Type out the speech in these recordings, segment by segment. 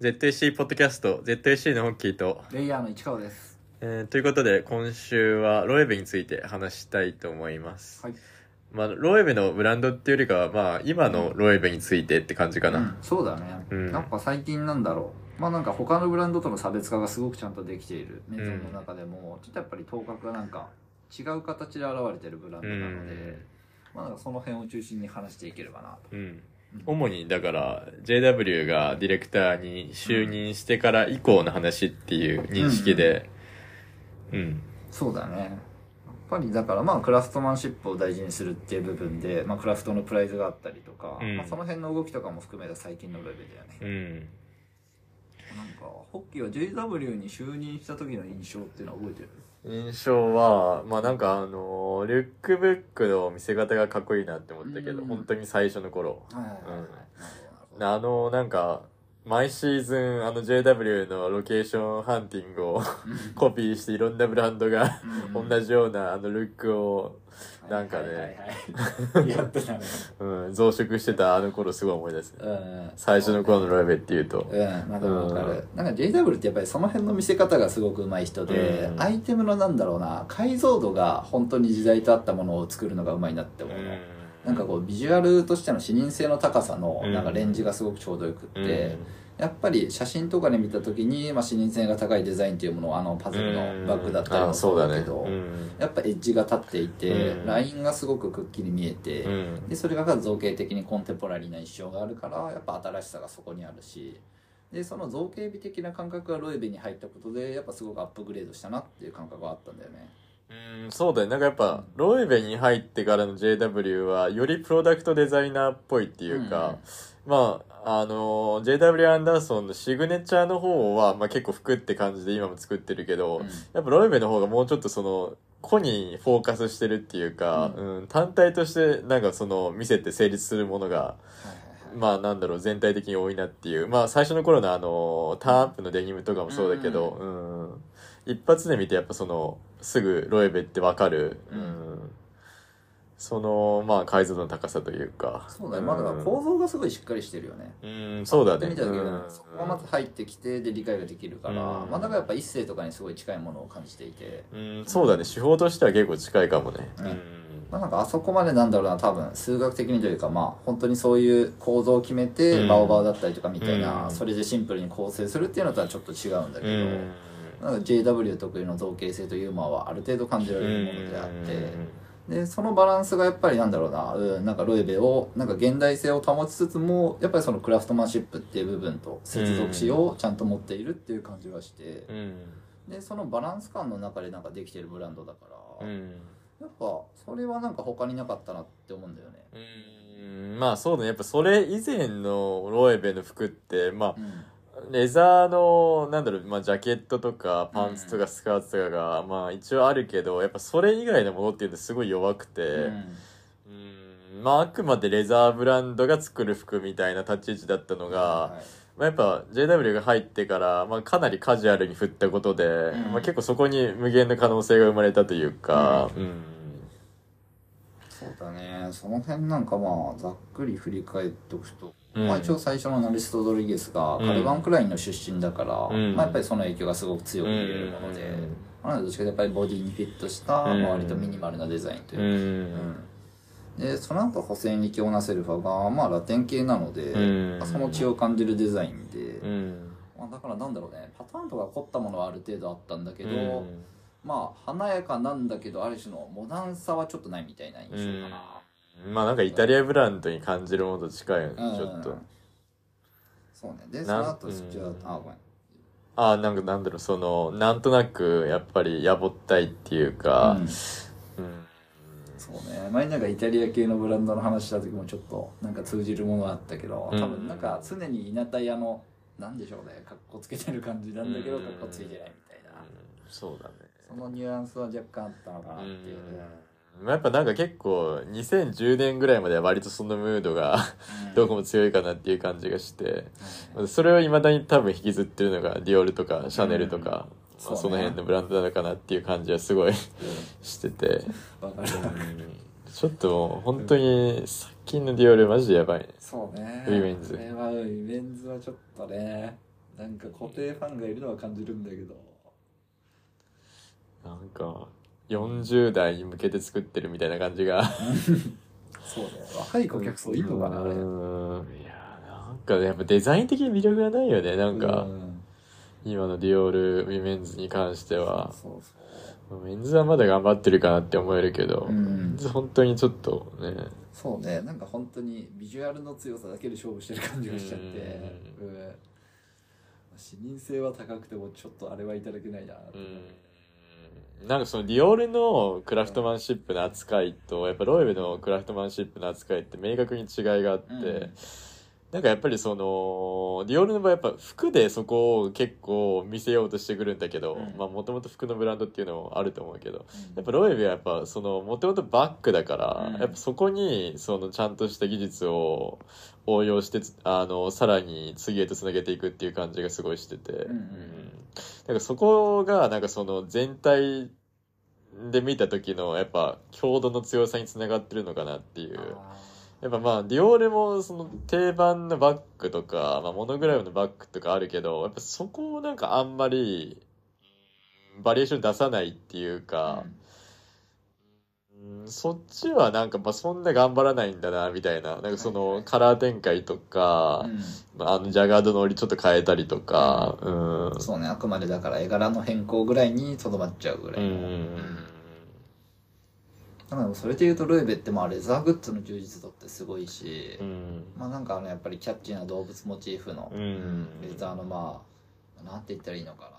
ZSC ポッドキャスト ZSC のホッキーと、レイヤーの市川です。えーということで今週はロエベについて話したいと思います、はい。まあ、ロエベのブランドっていうよりかはまあ今のロエベについてって感じかな、うんそうだね。うんやっぱ最近なんだろう。まあなんか他のブランドとの差別化がすごくちゃんとできているメゾンの中でも、ちょっとやっぱり頭角がなんか違う形で現れてるブランドなので、まあなんかその辺を中心に話していければなと。うん主にだから JW がディレクターに就任してから以降の話っていう認識で。うん。そうだね。やっぱりだからまあクラフトマンシップを大事にするっていう部分で、まあクラフトのプライズがあったりとか、うん。まあその辺の動きとかも含めた最近のレベルだよね。うん。なんか、ホッキーは JW に就任した時の印象っていうのは覚えてる？印象はまあなんかあのルックブックの見せ方がかっこいいなって思ったけど、うん。本当に最初の頃。あのなんか毎シーズンあの JW のロケーションハンティングを コピーしていろんなブランドがうん。同じようなあのルックを、なんかね。やってたね。うん、増殖してたあの頃すごい思い出すうん。最初の頃のロエベっていうと。うん、まだわかる。なんか JW ってやっぱりその辺の見せ方がすごく上手い人で、うん。アイテムのなんだろうな、解像度が本当に時代と合ったものを作るのが上手いなって思うの。なんかこうビジュアルとしての視認性の高さのうんなんかレンジがすごくちょうどよくって、うんやっぱり写真とかで見た時に、まあ、視認性が高いデザインっていうものをあのパズルのバッグだったりあもそうだね。けど、うん。やっぱエッジが立っていて、うん。ラインがすごくくっきり見えて、うん。でそれが造形的にコンテンポラリーな一生があるからやっぱ新しさがそこにあるしでその造形美的な感覚がロエベに入ったことでやっぱすごくアップグレードしたなっていう感覚があったんだよね。うんそうだよなんかやっぱロエベに入ってからの JW はよりプロダクトデザイナーっぽいっていうか、まああの JW アンダーソンのシグネチャーの方は、まあ、結構服って感じで今も作ってるけど、うん。やっぱロエベの方がもうちょっとその個にフォーカスしてるっていうか、ううん単体としてなんかその見せて成立するものがまあなんだろう全体的に多いなっていう。まあ最初の頃のあのターンアップのデニムとかもそうだけど、うん一発で見てやっぱそのすぐロエベってわかる、うんそのまあ解像度の高さというか。そうだね。まあだから構造がすごいしっかりしてるよね。うんそうだね。見た時にうん。そこがまず入ってきてで理解ができるから、うん。まあだからやっぱ一世とかにすごい近いものを感じていて。うんそうだね。手法としては結構近いかもね。うん。まあ、なんかあそこまでなんだろうな多分数学的にというかまあ本当にそういう構造を決めうん。てバオバオだったりとかみたいな、うん。それでシンプルに構成するっていうのとはちょっと違うんだけど、うん。なんか JW 特有の造形性とユーモアはある程度感じられるものであって、でそのバランスがやっぱりなんだろうな、うん、なんかロエベをなんか現代性を保ちつつもやっぱりそのクラフトマンシップっていう部分と接続詞をちゃんと持っているっていう感じがして、うん。でそのバランス感の中でなんかできてるブランドだから、うん。やっぱそれはなんか他になかったなって思うんだよね。うん。まあそうだね。やっぱそれ以前のロエベの服ってまあうんレザーのなんだろう、まあ、ジャケットとかパンツとかスカートとかが、まあ一応あるけどやっぱそれ以外のものっていうのはすごい弱くて、うん。まああくまでレザーブランドが作る服みたいな立ち位置だったのが、はいまあ、やっぱ JW が入ってから、まあ、かなりカジュアルに振ったことで、ん。まあ、結構そこに無限の可能性が生まれたというか、うん。そうだね。その辺なんかまあざっくり振り返っておくと、うんまあ、一応最初のナリスト・ドリゲスがうんカルバン・クラインの出身だから、うん。まあ、やっぱりその影響がすごく強く見えるもので、まあなのでどっちかとやっぱりボディにフィットした、うん。まあ割とミニマルなデザインといううか、ん。うん。でその後補正にオナセルファが、まあ、ラテン系なので、うん。まあその血を感じるデザインで、うん。まあ、だからなんだろうねパターンとか凝ったものはある程度あったんだけど、うん。まあ華やかなんだけどある種のモダンさはちょっとないみたいな印象かな、まあなんかイタリアブランドに感じるものと近いよね、うん。ちょっと。そうね。でその後うん。じゃああごめんああなんかなんだろうそのなんとなくやっぱりやぼったいっていうかうん。うん。そうね。前になんかイタリア系のブランドの話した時もちょっとなんか通じるものはあったけどうん。多分なんか常に稲田屋のなんでしょうねかっこつけてる感じなんだけどかっこついてないみたいな。そうだね。そのニュアンスは若干あったのかなっていう。うんやっぱなんか結構2010年ぐらいまでは割とそのムードがどこも強いかなっていう感じがしてそれを未だに多分引きずってるのがディオールとかシャネルとか、その辺のブランドなのかなっていう感じはすごい してて、ちょっともう本当に最近のディオールマジでやばい。ねそうね。ウィメンズウィメンズはちょっとねなんか固定ファンがいるのは感じるんだけど。なんか40代に向けて作ってるみたいな感じが。そうね若い顧客層いいのかなあれ。うん。いやなんかやっぱデザイン的に魅力がないよねなんか、うん。今のディオールウィメンズに関しては。そうそうメンズはまだ頑張ってるかなって思えるけど、うん。メンズ本当にちょっとね。そうね。なんか本当にビジュアルの強さだけで勝負してる感じがしちゃって。ううん。視認性は高くてもちょっとあれはいただけないなって。うんなんかそのディオールのクラフトマンシップの扱いとやっぱロエベのクラフトマンシップの扱いって明確に違いがあって、うん。なんかやっぱりそのディオールの場合やっぱ服でそこを結構見せようとしてくるんだけど、うん。まあもともと服のブランドっていうのもあると思うけどやっぱロエベはやっぱそのもともとバッグだから、うん。やっぱそこにそのちゃんとした技術を応用してつあのさらに次へとつなげていくっていう感じがすごいしてて、うんうんなんかそこがなんかその全体で見た時のやっぱ強度の強さにつながってるのかなっていう。あやっぱまあディオールもその定番のバッグとか、まあ、モノグラムのバッグとかあるけどやっぱそこをなんかあんまりうんバリエーション出さないっていうーか、うんそっちはなんかまあそんな頑張らないんだなみたいな。なんかそのカラー展開とか、あ、あのジャガードの折りちょっと変えたりとかうん。そうねあくまでだから絵柄の変更ぐらいにとどまっちゃうぐらいの、うん。だからそれでいうとルイベってまあレザーグッズの充実度ってすごいし、うん。まあなんかあのやっぱりキャッチーな動物モチーフのうん。レザーのまあなんて言ったらいいのかな。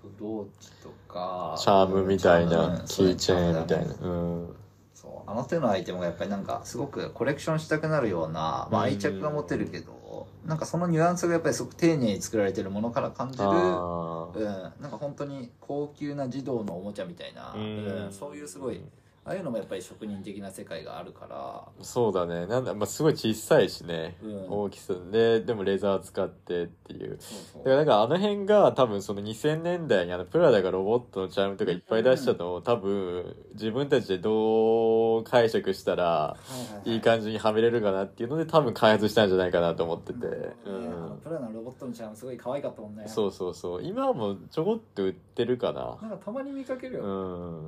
ブローチとかチャームみたいなムキーチェーンみたいな。うんそうあの手のアイテムがやっぱりなんかすごくコレクションしたくなるような、まあ、うん愛着が持てるけどなんかそのニュアンスがやっぱりすごく丁寧に作られてるものから感じるあうん、なんか本当に高級な児童のおもちゃみたいな、ーうん。そういうすごいああいうのもやっぱり職人的な世界があるから。そうだね。なんだ、まあ、すごい小さいしね、うん。大きさで。でもレザー使ってっていう。だからなんかあの辺が多分その2000年代にあのプラダがロボットのチャームとかいっぱい出したのを多分自分たちでどう解釈したらいい感じにはめれるかなっていうので多分開発したんじゃないかなと思ってて、うん、プラのロボットのチャームすごい可愛かったもんね。そうそうそう。今はもうちょこっと売ってるかな。なんかたまに見かけるよ、う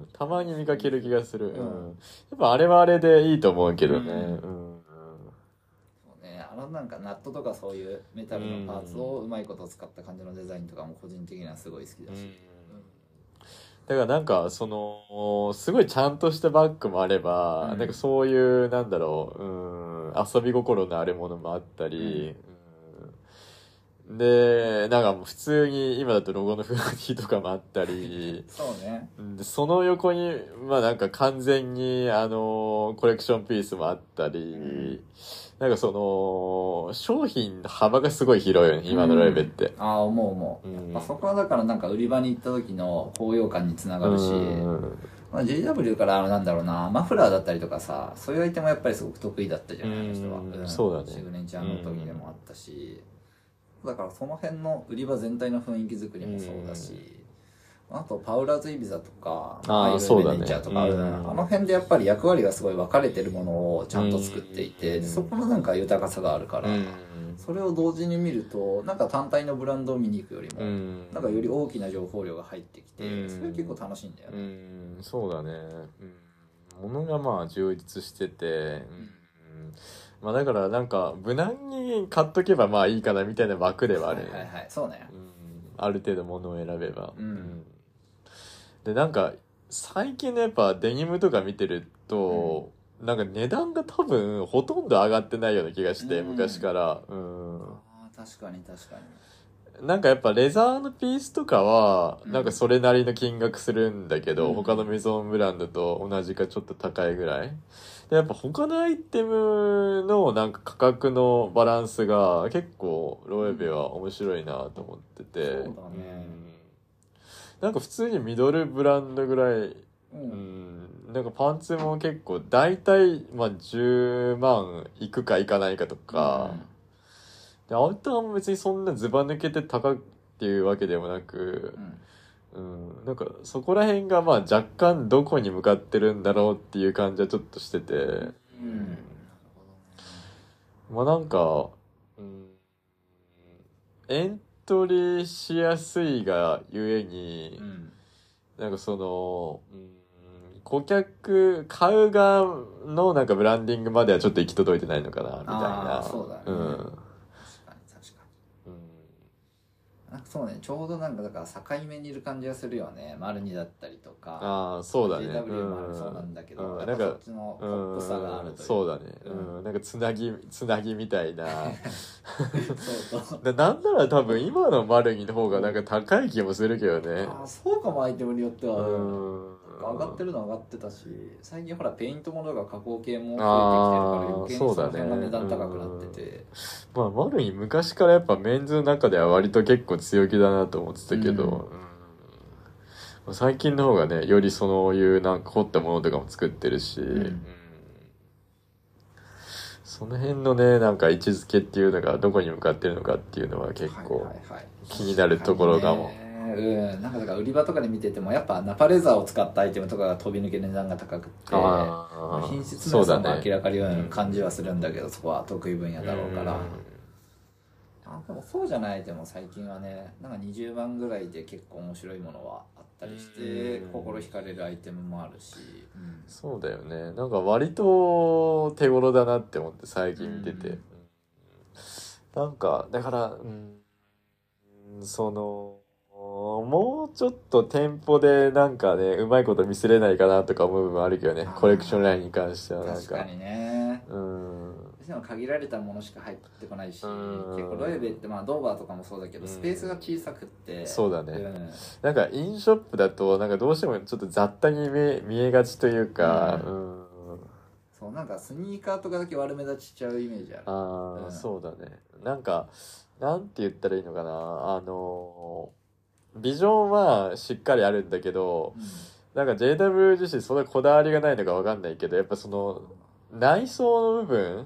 ん。たまに見かける気がする、うん。うんやっぱあれはあれでいいと思うけどね、うん。うん。そうね。あのなんかナットとかそういうメタルのパーツをうまいこと使った感じのデザインとかも個人的にはすごい好きだし、だからなんかそのすごいちゃんとしたバッグもあれば、うん。なんかそういうなんだろう、うん、遊び心のあるものもあったり、うんでなんかもう普通に今だとロゴのフラディとかもあったり。そうね。でその横にまあなんか完全にあのコレクションピースもあったり、ん。なんかその商品の幅がすごい広いよね今のライブって。ああ思う思う、うん。まあ、そこはだからなんか売り場に行った時の高揚感につながるし、うん。まあ、JW からあのなんだろうなマフラーだったりとかさそういうアイテムはやっぱりすごく得意だったじゃないあの人は、うん。そうだね。シグネチャーの時でもあったし、だからその辺の売り場全体の雰囲気作りもそうだし、あとパウラーズ・イビザとかあーアイルそうャーとか、うん。あの辺でやっぱり役割がすごい分かれてるものをちゃんと作っていて、そこのなんか豊かさがあるから、うん。それを同時に見るとなんか単体のブランドを見に行くよりも、うん。なんかより大きな情報量が入ってきて、うん。それ結構楽しいんだようね。ん。そうだね。うん。物がまあ充実しててうんまあだからなんか無難に買っとけばまあいいかなみたいな枠ではあるはいはいはい。そうね。うん。ある程度物を選べば。うん。でなんか最近のやっぱデニムとか見てるとなんか値段が多分ほとんど上がってないような気がしてうん。昔から。うん。ああ確かに確かに。なんかやっぱレザーのピースとかはうん。なんかそれなりの金額するんだけど、うん。他のメゾンブランドと同じかちょっと高いぐらいでやっぱ他のアイテムのなんか価格のバランスが結構ロエベは面白いなと思ってて、そうだね。うん。なんか普通にミドルブランドぐらい、ううん。ん、なんかパンツも結構大体まあ10万いくかいかないかとか、でアウターも別にそんなずば抜けて高いっていうわけでもなく。う、んうん、なんかそこら辺がまあ若干どこに向かってるんだろうっていう感じはちょっとしてて、うん。まあなんか、うん、エン取りしやすいがゆえに、うん。なんかその、うん、顧客、買う側のなんかブランディングまではちょっと行き届いてないのかな、みたいな。そうだね。うんになんかそうねちょうどなんかだから境目にいる感じがするよね。丸二だったりとか。ああ、そうだね。JW もあるそうなんだけど、うん、やなんかそっち、のポップさがあるという。そうだね、ううん。ん、なんかつなぎつなぎみたいな。そうそう。ななんなら多分今のマルニの方がなんか高い気もするけどね。あーそうかもアイテムによっては、うん上がってるのは上がってたし最近ほらペイントものが加工系も増えてきてるから余計にそのそうだね辺が値段高くなってて、まあマルニ昔からやっぱメンズの中では割と結構強気だなと思ってたけど、うん。最近の方がねよりそういうなんか凝ったものとかも作ってるし、んうん。その辺のねなんか位置づけっていうのがどこに向かってるのかっていうのは結構、はいはいはい。気になるところかも。ねうん、なんかだから売り場とかで見ててもやっぱナパレザーを使ったアイテムとかが飛び抜け値段が高くって品質の良さも明らかにような感じはするんだけどそこは得意分野だろうから、うんあでもそうじゃないでも最近はねなんか20万ぐらいで結構面白いものはあったりしてうん心惹かれるアイテムもあるし、うん。そうだよね。なんか割と手頃だなって思って最近見てて、うんうん。なんかだからうんそのもうちょっと店舗でなんかねうまいこと見せれないかなとか思う部分あるけどねコレクションラインに関してはなんか。確かにね。うん。でも限られたものしか入ってこないしうん。結構ロエベってまあドーバーとかもそうだけどうん。スペースが小さくって。そうだね。ん。なんかインショップだとなんかどうしてもちょっと雑多に見え見えがちというか、ううん。そうなんかスニーカーとかだけ悪目立ちしちゃうイメージある。ああ、うん。そうだね。なんかなんて言ったらいいのかな。あのビジョンはしっかりあるんだけどなんか JW 自身そんなこだわりがないのかわかんないけどやっぱその内装の部分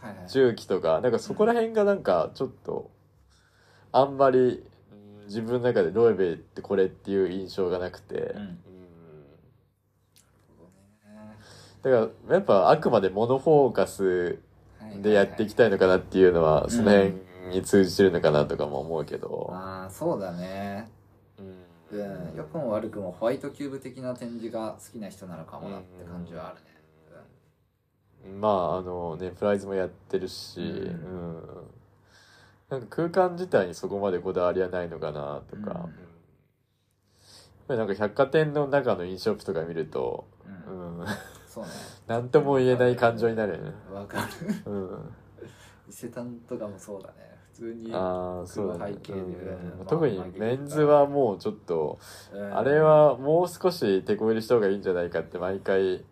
はいはい。重機とかなんかそこら辺がなんかちょっとあんまりうん自分の中でロエベってこれっていう印象がなくて、うん。だからやっぱあくまでモノフォーカスでやっていきたいのかなっていうのは、んその辺に通じてるのかなとかも思うけど、ああそうだねうん。うん良くも悪くもホワイトキューブ的な展示が好きな人なのかもなって感じはあるね。まああのねプライズもやってるし、うん。うん。なんか空間自体にそこまでこだわりはないのかなとか、うん。なんか百貨店の中の飲食とか見ると、ううん。ん、そうね。なんとも言えない感情になるよね。わかる。うん、伊勢丹とかもそうだね。普通にああそうだね、黒背景でうん。うん特にメンズはもうちょっと、うん。あれはもう少し手こ入れした方がいいんじゃないかって毎回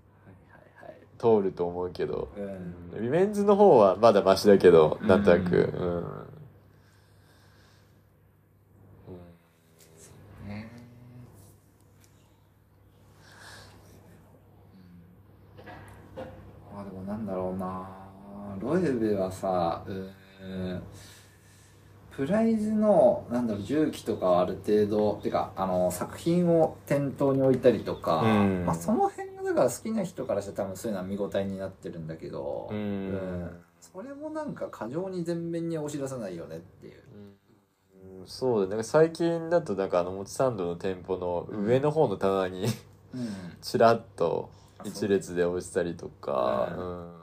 通ると思うけど、うん。メンズの方はまだマシだけど、うん。なんとなく、うん。うん。ね。あでもなんだろうな。ロエベはさうんプライズのなんだろう重機とかはある程度てかあの作品を店頭に置いたりとか、うん。まあ、その辺がだから好きな人からしたら多分そういうのは見応えになってるんだけど、うん。うん。それもなんか過剰に前面に押し出さないよねっていう。うん。そうだね。最近だとなんかあの、もちサンドの店舗の上の方の棚にうん。ちらっと一列で押したりとか、ううん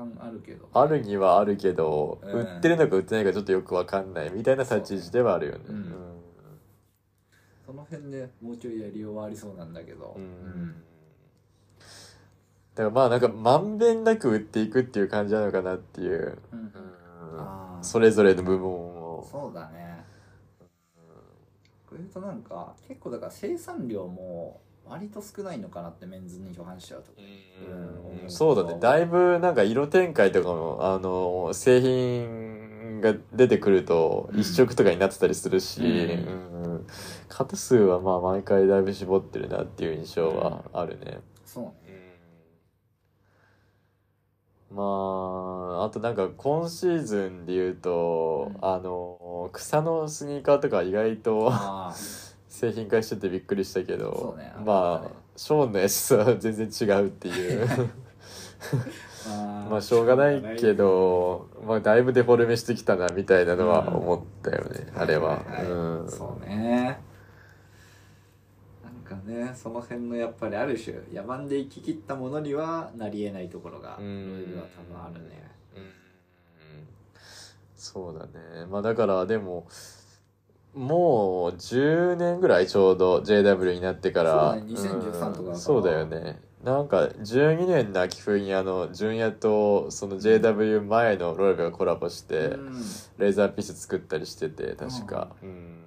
感あるけど。あるにはあるけど、うん。売ってるのか売ってないかちょっとよくわかんないみたいな立ち位置ではあるよね。そう。うん。その辺でもうちょいやりようはありそうなんだけど。うん。うん。だからまあなんかまんべんなく売っていくっていう感じなのかなっていう、うん。うん。あー。それぞれの部分を。そうだね。これとなんか結構だから生産量も割と少ないのかなってメンズに批判しちゃうとそうだね。だいぶなんか色展開とかもあの製品が出てくるとうん。一色とかになってたりするし、うん。うん。型数はまあ毎回だいぶ絞ってるなっていう印象はあるね、そうね。まああとなんか今シーズンで言うと、うん。あの草のスニーカーとか意外とあ 製品化しててびっくりしたけど、ね。まあショーンのやつは全然違うっていう。まあしょうがないけどまあだいぶデフォルメしてきたなみたいなのは思ったよね、あれは、いいい。うん。そうね。なんかねその辺のやっぱりある種野蛮で生き切ったものにはなりえないところがうロんイブは多分あるね。うん。そうだね。まあだからでももう10年ぐらいちょうど JW になってから。そうだね2013とかうんそうだよね。なんか12年の秋冬にあの純也とその JW 前のロイブがコラボして、うん。レーザーピース作ったりしてて確か、うん。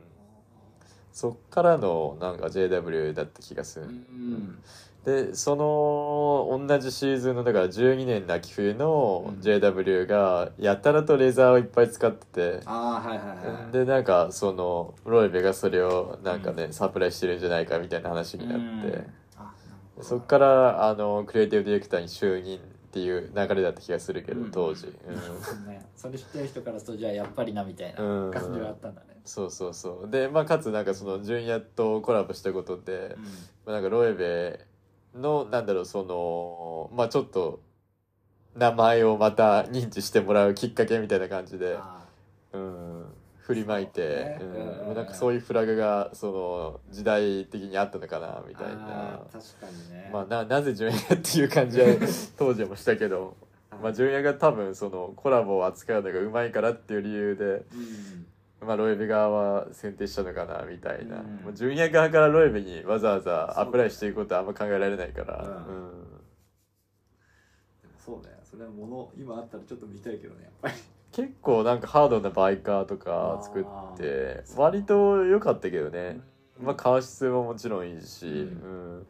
そっからのなんか JW だった気がする、うんでその同じシーズンのだから12年の秋冬のうん。JW がやたらとレーザーをいっぱい使ってて、ああはいはいはいでなんかそのロイベがそれをなんかね、サプライしてるんじゃないかみたいな話になって、うん。そっからあのクリエイティブディレクターに就任っていう流れだった気がするけど、うん。当時、なるほどね。それ知ってる人からするとじゃあやっぱりなみたいなうん感じはあったんだね。そうそうそう。でまあかつなんかその純也とコラボしたことで、まあ、なんかロエベのなんだろうそのまあちょっと名前をまた認知してもらうきっかけみたいな感じで、あうん、振りまいて、そうね。うん。なんかそういうフラグがその時代的にあったのかなみたいな。確かにね。まあななぜ純也っていう感じは 当時もしたけど。まあ、純也が多分そのコラボを扱うのがうまいからっていう理由で、うんまあ、ロエベ側は選定したのかなみたいな、うん。もう純也側からロエベにわざわざアプライしていくことはあんま考えられないから、うん。うん。そうだよそれはもの今あったらちょっと見たいけどねやっぱり。結構なんかハードなバイカーとか作って割と良かったけどね、まあ革質ももちろんいいし、うん。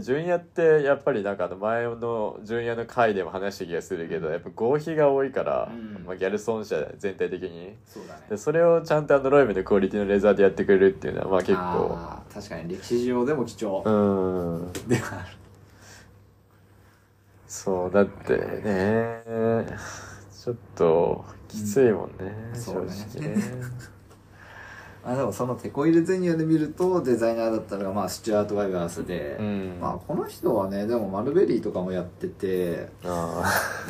純也ってやっぱりなんかあの前の純也の回でも話した気がするけどやっぱ合皮が多いから、うん。まあ、ギャルソン社全体的に。そうだね。でそれをちゃんとあのロイベのクオリティのレザーでやってくれるっていうのはまあ結構。確かに歴史上でも貴重。うん。ではあるそうだってねちょっときついもんね、正そうね直ねあでもそのテコ入れゼニアで見るとデザイナーだったのがまあスチュアート・ワイバースで、うん。まあこの人はねでもマルベリーとかもやっててあ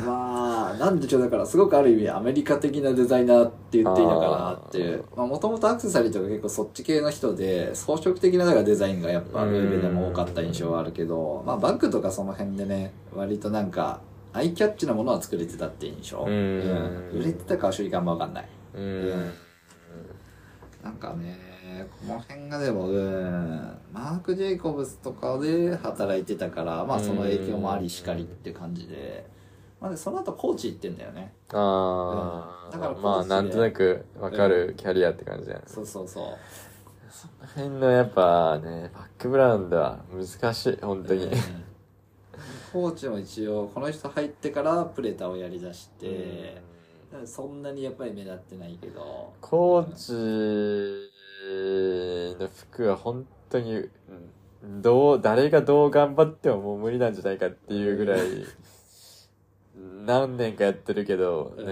まあなんでしょうだからすごくある意味アメリカ的なデザイナーって言っていいのかなっていう。もともとアクセサリーとか結構そっち系の人で装飾的ななんかデザインがやっぱルーベでも多かった印象はあるけどまあバッグとかその辺でね割となんかアイキャッチなものは作れてたって印象、うん。売れてたかは正直あんま分かんない。ーうんなんかねこの辺がでもうんマーク・ジェイコブスとかで働いてたからまあその影響もありしかりって感じで、まあ、でその後コーチ行ってんだよね。ああ、うん。だからまあなんとなくわかるキャリアって感じだよね、そうそうそう。その辺のやっぱねバックグラウンドは難しい本当に、うん。コーチも一応この人入ってからプレタをやりだして、そんなにやっぱり目立ってないけど。コーチの服は本当に、うん、どう誰がどう頑張ってももう無理なんじゃないかっていうぐらい何年かやってるけどね、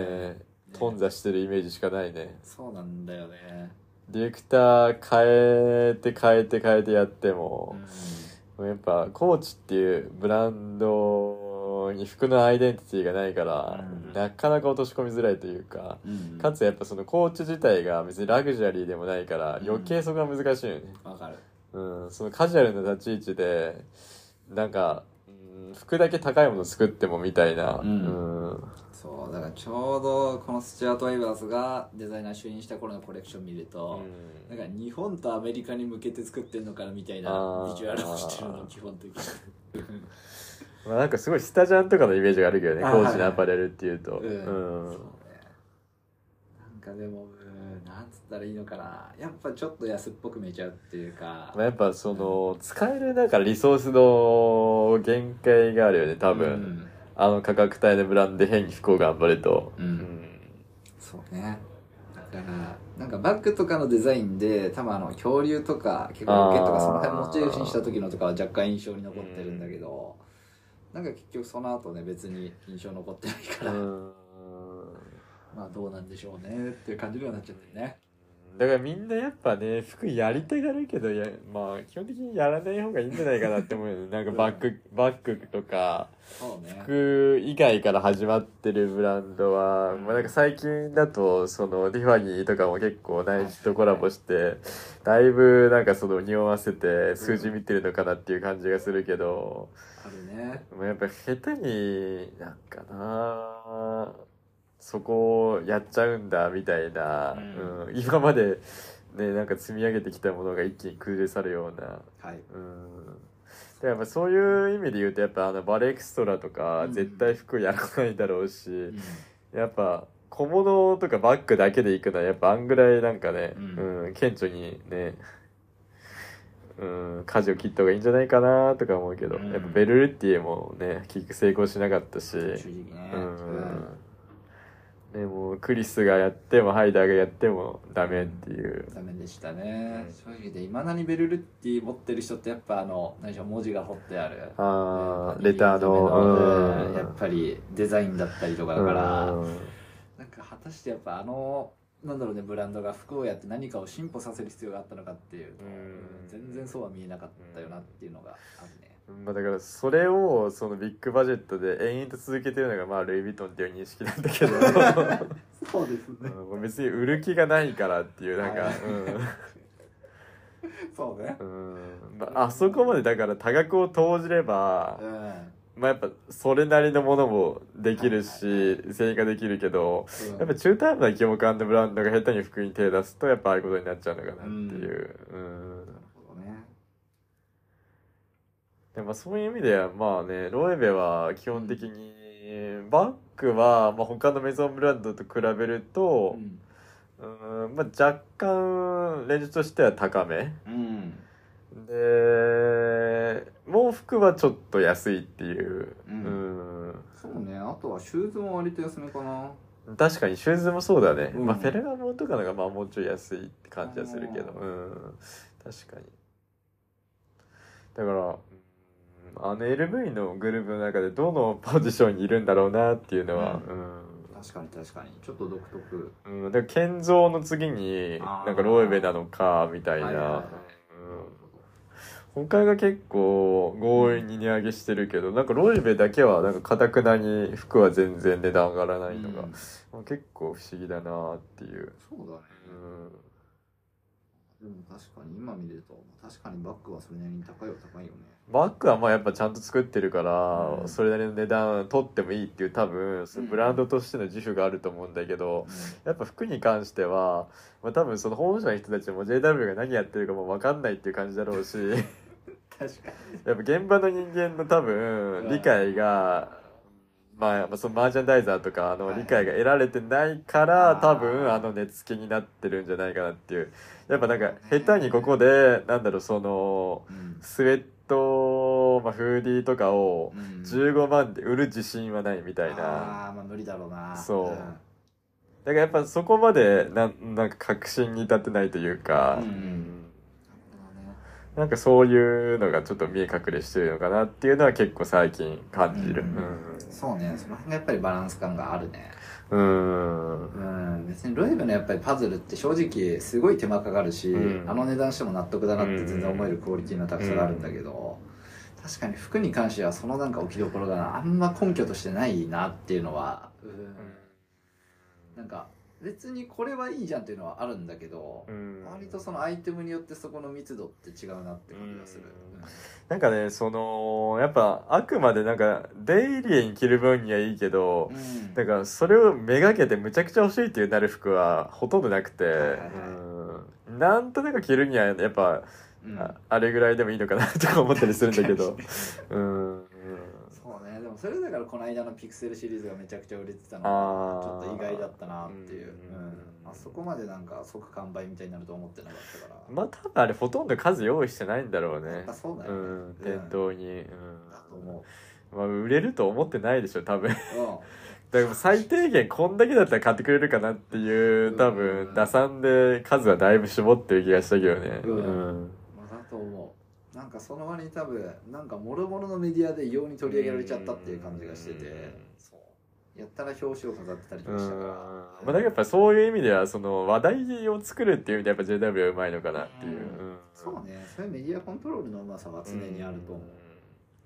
うん。頓挫してるイメージしかないね。そうなんだよね。ディレクター変えて変えて変えてやっても、やっぱコーチっていうブランドに服のアイデンティティがないから、うん。なかなか落とし込みづらいというか、うんかつやっぱそのコーチ自体が別にラグジュアリーでもないからうん。余計そこが難しいよね、わかる。うん。そのカジュアルな立ち位置でなんか、うん服だけ高いもの作ってもみたいな、うん。うん。そうだからちょうどこのスチュアート・ワイバースがデザイナー就任した頃のコレクション見ると、なんか日本とアメリカに向けて作ってんのかなみたいなビジュアルをしてるの基本的に まあ、なんかすごいスタジャンとかのイメージがあるけどねコあーチのアパレルっていうと、うん。うん。そうね。なんかでもうんなんつったらいいのかな。やっぱちょっと安っぽく見えちゃうっていうか。まあ、やっぱその使えるなんかリソースの限界があるよね多分、うん。あの価格帯のブランドで変に服を頑張ると、うん。そうね。だからなんかバッグとかのデザインで多分あの恐竜とか結構ロケットとかその辺モチーフにした時のとかは若干印象に残ってるんだけど、なんか結局その後ね別に印象残ってないから、うん。まあどうなんでしょうねっていう感じにはなっちゃってるね。だからみんなやっぱね服やりたがるけどやまあ基本的にやらない方がいいんじゃないかなって思うよね。なんかバッグバッグとかね。服以外から始まってるブランドは、まあ、なんか最近だとそのティファニーとかも結構ナイキとコラボしてだいぶなんかその匂わせて数字見てるのかなっていう感じがするけど、あるねまあやっぱ下手になんかなそこをやっちゃうんだみたいな、ううん。今までねなんか積み上げてきたものが一気に崩れ去るような。はい。うん。でやっぱそういう意味で言うとやっぱあのバレエクストラとかうん。絶対服やらないだろうし、うん。やっぱ小物とかバッグだけで行くのはやっぱあんぐらいなんかね、ううん顕著にねうん舵を切った方がいいんじゃないかなとか思うけど、うん。やっぱベルルッティエもね結局成功しなかったし、ね。うん。ね、もうクリスがやってもハイダーがやってもダメっていう。ダメでしたね。正直でいまだにベルルッティ持ってる人ってやっぱあの何でしょう文字が彫ってある。あレターの。うん。うん。やっぱりデザインだったりとかだから。うん。なんか果たしてやっぱあのなんだろうねブランドが服をやって何かを進歩させる必要があったのかっていう。全然そうは見えなかったよなっていうのがあるね。まあだからそれをそのビッグバジェットで延々と続けてるのがまあルイ・ヴィトンっていう認識なんだけど。そうですね。別に売る気がないからっていうなんか、はい。そうね。うんうん。まああそこまでだから多額を投じればう、んまあ、やっぱそれなりのものもできるはいし製品ができるけどうん。やっぱ中途半端な規模感のブランドが下手に服に手出すとやっぱああいうことになっちゃうのかなっていう。うん。でもそういう意味ではまあねロエベは基本的にバッグはまあ他のメゾンブランドと比べるとうん。うんまあ若干レンジとしては高め。うんで毛服はちょっと安いっていう、うん。うん。そうね。あとはシューズも割と安めかな。確かにシューズもそうだね、うん。まあフェルガモンとかのがまあもうちょい安いって感じはするけど。うん。確かに。だからうん。あの LV のグループの中でどのポジションにいるんだろうなっていうのは、確かに確かに。ちょっと独特。うん。うん、だから建造の次になんかロエベなのかみたいな、はいはいはい。うん、他が結構強引に値上げしてるけどなんかロエベだけはなんかかたくなに服は全然値段上がらないのが、うん。まあ結構不思議だなっていう。そうだね。うん。でも確かに今見ると確かにバッグはそれなりに高いは高いよね。バッグはまあやっぱちゃんと作ってるから、うん。それなりの値段取ってもいいっていう多分そのブランドとしての自負があると思うんだけど、やっぱ服に関しては、まあ、多分その本社の人たちも JW が何やってるかも分かんないっていう感じだろうし確かやっぱ現場の人間の多分理解が、まあ、まあそのマーチャンダイザーとかの理解が得られてないから、はい多分あの値付けになってるんじゃないかなっていう。やっぱなんか下手にここでなんだろうそのうん。スウェット、まあ、フーディーとかをうん。15万で売る自信はないみたいな。ああまあ無理だろうな。そう。ん。だからやっぱそこまでなんなんか確信に至ってないというか、うんうんうんなんかそういうのがちょっと見え隠れしてるのかなっていうのは結構最近感じる。うん。ほどねそうね。その辺がやっぱりバランス感があるね。うん。うん。別にロイブのやっぱりパズルって正直すごい手間かかるし、うん。あの値段しても納得だなって全然思えるクオリティの高さがあるんだけど、確かに服に関してはそのなんか置きどころがあんま根拠としてないなっていうのは、うん。なんか別にこれはいいじゃんっていうのはあるんだけど、うん。割とそのアイテムによってそこの密度って違うなって感じがする、なんかね、その、やっぱあくまでなんかデイリーに着る分にはいいけど、うん。だからそれをめがけてむちゃくちゃ欲しいっていうなる服はほとんどなくて、はいはいはい。うん。なんとなく着るにはやっぱ、うん。ああれぐらいでもいいのかなとか思ったりするんだけど。うんもそれだからこの間のピクセルシリーズがめちゃくちゃ売れてたのがちょっと意外だったなっていう、ううんんあそこまでなんか即完売みたいになると思ってなかったから、まあ多分あれほとんど数用意してないんだろうね。そうだよね。ん、店頭に、うん。だと思まあ、売れると思ってないでしょ多分。う、だから最低限こんだけだったら買ってくれるかなっていう多分打算で数はだいぶ絞ってる気がしたけどね。うんなんかその割に多分なんか諸々のメディアで異様に取り上げられちゃったっていう感じがしててやったら表紙を飾ってたりとかしたから、まあ、だからやっぱそういう意味ではその話題を作るっていう意味でやっぱ JW はうまいのかなっていう、そうね。そういうメディアコントロールのうまさは常にあると思う、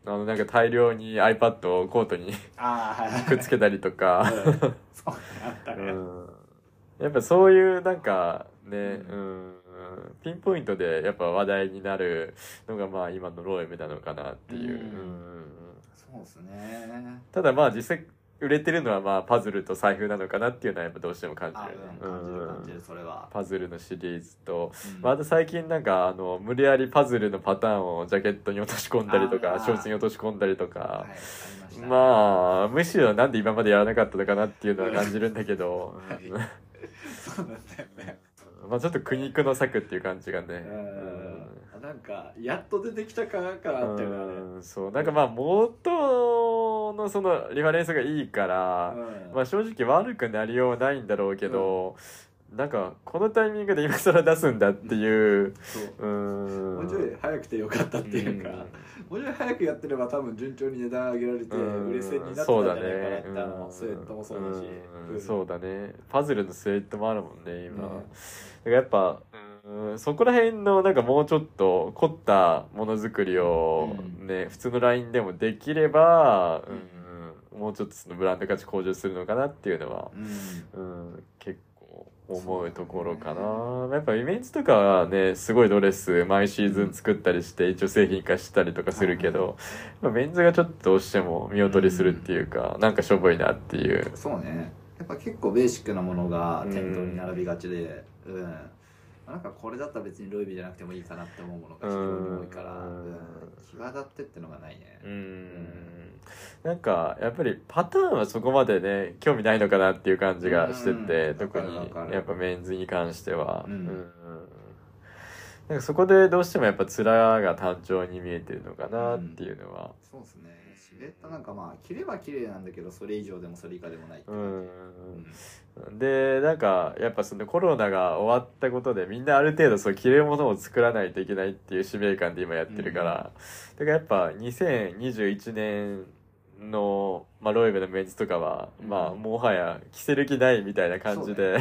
あのなんか大量に iPad をコートにくっつけたりとか。やっぱそういうなんかね、うん、ピンポイントでやっぱ話題になるのがまあ今のローエムなのかなっていう、そうですね。ただまあ実際売れてるのはまあパズルと財布なのかなっていうのはやっぱどうしても感じる、ね、感じる感じるそれは。パズルのシリーズと、うん、まあ、あと最近なんかあの無理やりパズルのパターンをジャケットに落とし込んだりとかショーツに落とし込んだりとか、はい、まあむしろなんで今までやらなかったのかなっていうのは感じるんだけど、はい、そうなんだよねまあちょっと苦肉の策っていう感じがね、うん。なんかやっと出てきたかかなっていうのはね。そう。なんかまあ元のそのリファレンスがいいから、うん、まあ正直悪くなりようないんだろうけど、うん、なんかこのタイミングで今更出すんだっていうう。うん。もうちょい早くてよかったっていうか、もうちょい早くやってれば多分順調に値段上げられて売れ線になってたんじゃないかなって、あのスウェットもそうだし、そうだね。パズルのスウェットもあるもんね今、だからやっぱ、うんそこら辺のなんかもうちょっと凝ったものづくりをね、うん、普通のラインでもできれば、うん、もうちょっとそのブランド価値向上するのかなっていうのは、うん、うん、結構思うところかな、ね、やっぱイメージとかはねすごいドレス毎シーズン作ったりして一応製品化したりとかするけど、まあ、メンズがちょっとどうしても見劣りするっていうか、うん、なんかしょぼいなっていう。そうね。やっぱ結構ベーシックなものが店頭に並びがちでうん。なんかこれだったら別にロイビーじゃなくてもいいかなって思うものが非常に多いから、うん、際立ってってのがないね。うん、なんかやっぱりパターンはそこまでね興味ないのかなっていう感じがしてて、特にやっぱメンズに関しては、うん、なんかそこでどうしてもやっぱ面が単調に見えてるのかなっていうのは、そうですね。シルエットなんかまあ着れば綺麗なんだけどそれ以上でもそれ以下でもないってう。ん、でなんかやっぱそのコロナが終わったことでみんなある程度そう着れるものを作らないといけないっていう使命感で今やってるから、うん、だからやっぱ2021年の、まあ、ロイベのメンズとかは、うん、まあもはや着せる気ないみたいな感じで、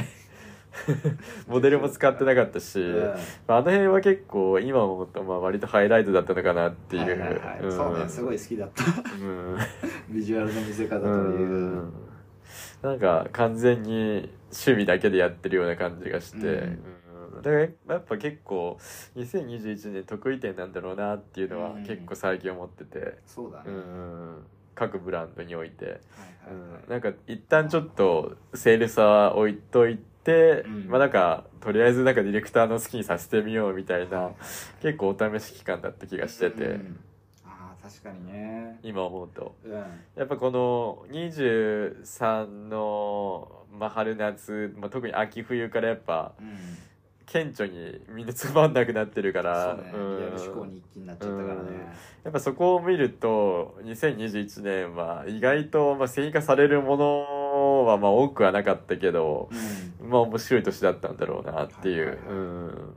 モデルも使ってなかったし、うん、あの辺は結構今思うとまあ割とハイライトだったのかなっていう、はいはいはい。うん、そうねすごい好きだった、うん、ビジュアルの見せ方という、うん、なんか完全に趣味だけでやってるような感じがして、うん。だからやっぱ結構2021年得意点なんだろうなっていうのは結構最近思ってて、そうだね、各ブランドにおいて、はいはいはい、なんか一旦ちょっとセールスは置いといて、うん、まあなんかとりあえずなんかディレクターの好きにさせてみようみたいな、結構お試し期間だった気がしてて、うん、ああ確かにね。今思うと、うん、やっぱこの23の、まあ、春夏、まあ、特に秋冬からやっぱ、顕著にみんなつまんなくなってるから、ね、うん、リアル思考に一気になっちゃったからね、やっぱそこを見ると2021年は意外とまあ製品化されるものはまあ多くはなかったけど、うん、まあ面白い年だったんだろうなっていう。うん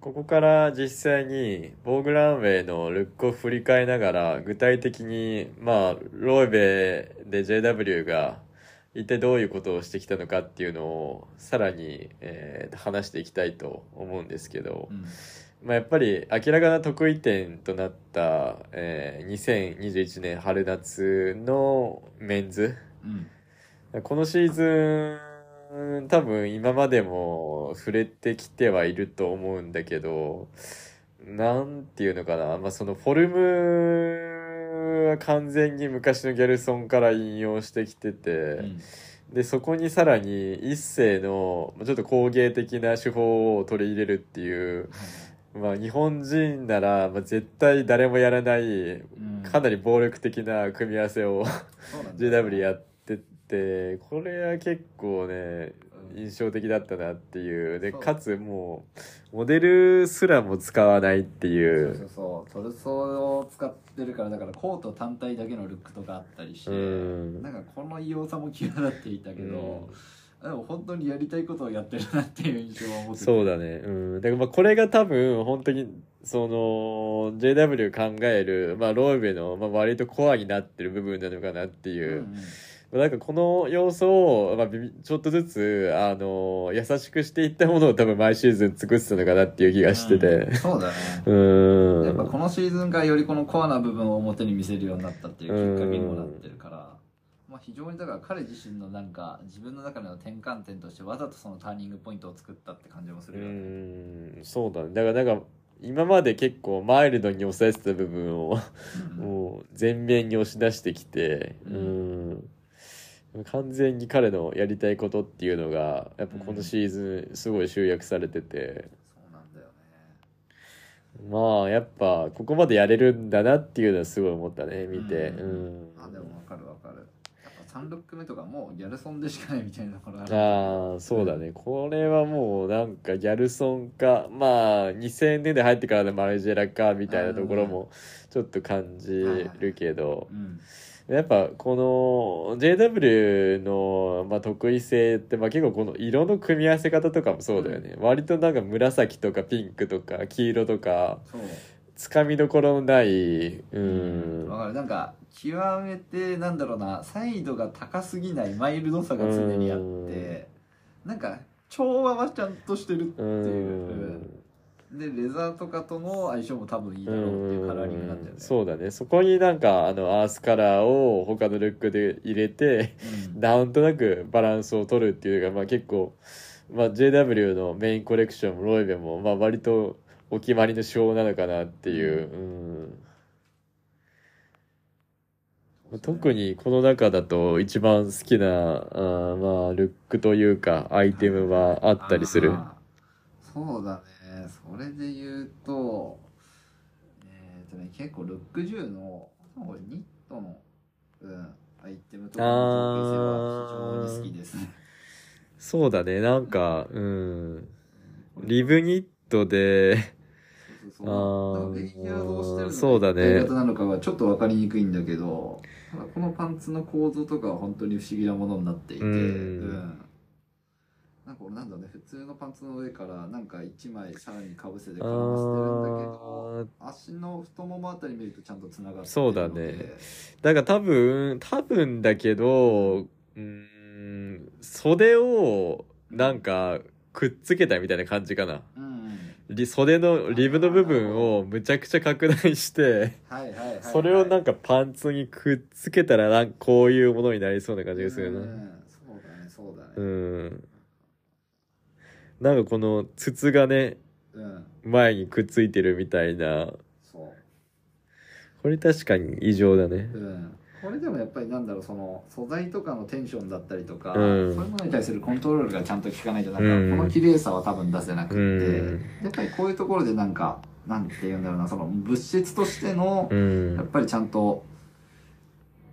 ここから実際にボーグランウェイのルックを振り返りながら具体的にまあロイベで JW が一体どういうことをしてきたのかっていうのをさらに、えー、話していきたいと思うんですけど、うん、まあ、やっぱり明らかな得意点となった、えー、2021年春夏のメンズ、うん、このシーズンうん多分今までも触れてきてはいると思うんだけどなんていうのかな、まあ、そのフォルムは完全に昔のギャルソンから引用してきてて、うん、でそこにさらに一世のちょっと工芸的な手法を取り入れるっていう、まあ、日本人なら、まあ、絶対誰もやらないかなり暴力的な組み合わせを JW やって。ってこれは結構ね印象的だったなっていう。でかつもうモデルすらも使わないっていう。そうそうそう。トルソーを使ってるからだからコート単体だけのルックとかあったりして、うん、なんかこの異様さも際立っていたけど、でも本当にやりたいことをやってるなっていう印象は持ってて。そうだね。うん。だからまあこれが多分本当にその JW 考える、まあ、ローベの、まあ、割とコアになってる部分なのかなっていう。うんうんなんかこの要素を、まあ、ちょっとずつ、あの優しくしていったものを多分毎シーズン作ってたのかなっていう気がしてて。うんそうだね うーん。やっぱこのシーズンがよりこのコアな部分を表に見せるようになったっていうきっかけにもなってるから、まあ、非常にだから彼自身のなんか自分の中での転換点としてわざとそのターニングポイントを作ったって感じもすうるよね。ーん、そうだね。だからなんか、今まで結構マイルドに抑えてた部分を、うん もう全面に押し出してきて、ううんん。完全に彼のやりたいことっていうのが、やっぱこのシーズンすごい集約されてて、そうなんだよね。まあやっぱここまでやれるんだなっていうのはすごい思ったね、見て。ううんん。あでもわかるわかる。やっぱ3ロック目とかもうギャルソンでしかないみたいなところある。ああそうだねこれはもうなんかギャルソンかまあ2000年で入ってからのマルジェラかみたいなところもちょっと感じるけどうん。やっぱこの JW の、まあ、得意性って、まあ、結構この色の組み合わせ方とかもそうだよね、割となんか紫とかピンクとか黄色とか。つかみどころのないうんわかる。なんか、極めて、なんだろうな、サイドが高すぎないマイルドさが常にあって、なんか、調和はちゃんとしてるってういう。んで、レザーとかとの相性も多分いいだろうっていうカラーリングなんだよね。そうだね。そこになんかあのアースカラーを他のルックで入れてうん。なんとなくバランスを取るっていうのが、まあ、結構、まあ、JW のメインコレクションもロイベも、まあ、割とお決まりの手法なのかなっていう、うん、特にこの中だと一番好きなあー、まあ、ルックというかアイテムはあったりする？そうだね。それで言うと、えっ、とね、結構ルック10の、これニットの、うん、アイテムとかの造形性は非常に好きですね。そうだね。なんかうん。リブニットでそうそうそう。してるそうだね。型なのかはちょっと分かりにくいんだけど、このパンツの構造とかは本当に不思議なものになっていて、うん。うんなんか俺なんだね、普通のパンツの上からなんか1枚さらにかぶせてあ絡ませてるんだけど、ー足の太ももあたり見るとちゃんとつながってそうだね。だから多分多分だけどうーん袖をなんかくっつけたみたいな感じかな。うんリ袖のリブの部分をむちゃくちゃ拡大してそれをなんかパンツにくっつけたらなんかこういうものになりそうな感じがするな。うん。そうだねそうだね。うんなんかこの筒がねうん。前にくっついてるみたいな。これ確かに異常だね。うん、これでもやっぱりなんだろうその素材とかのテンションだったりとか、うん。そういうものに対するコントロールがちゃんと効かないとなんかうん。この綺麗さは多分出せなくって、うん。やっぱりこういうところでなんかなんて言うんだろうなその物質としてのうん。やっぱりちゃんと、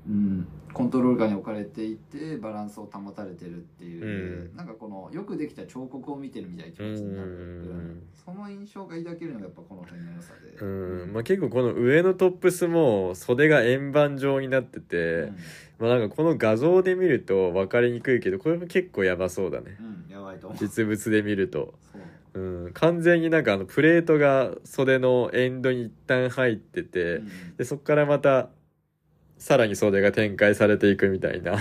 うん、コントロール下に置かれていてバランスを保たれてるっていう、うん。なんかこのよくできた彫刻を見てるみたいな気持ちになる、うん。うんその印象が抱けるのがやっぱこの辺の良さで。うん。まあ、結構この上のトップスも袖が円盤状になってて、うん。まあなんかこの画像で見ると分かりにくいけどこれも結構やばそうだね。うん、やばいと思う。実物で見ると、う。ん、完全になんかあのプレートが袖のエンドに一旦入ってて、うん。でそこからまたさらに袖が展開されていくみたいな。うん。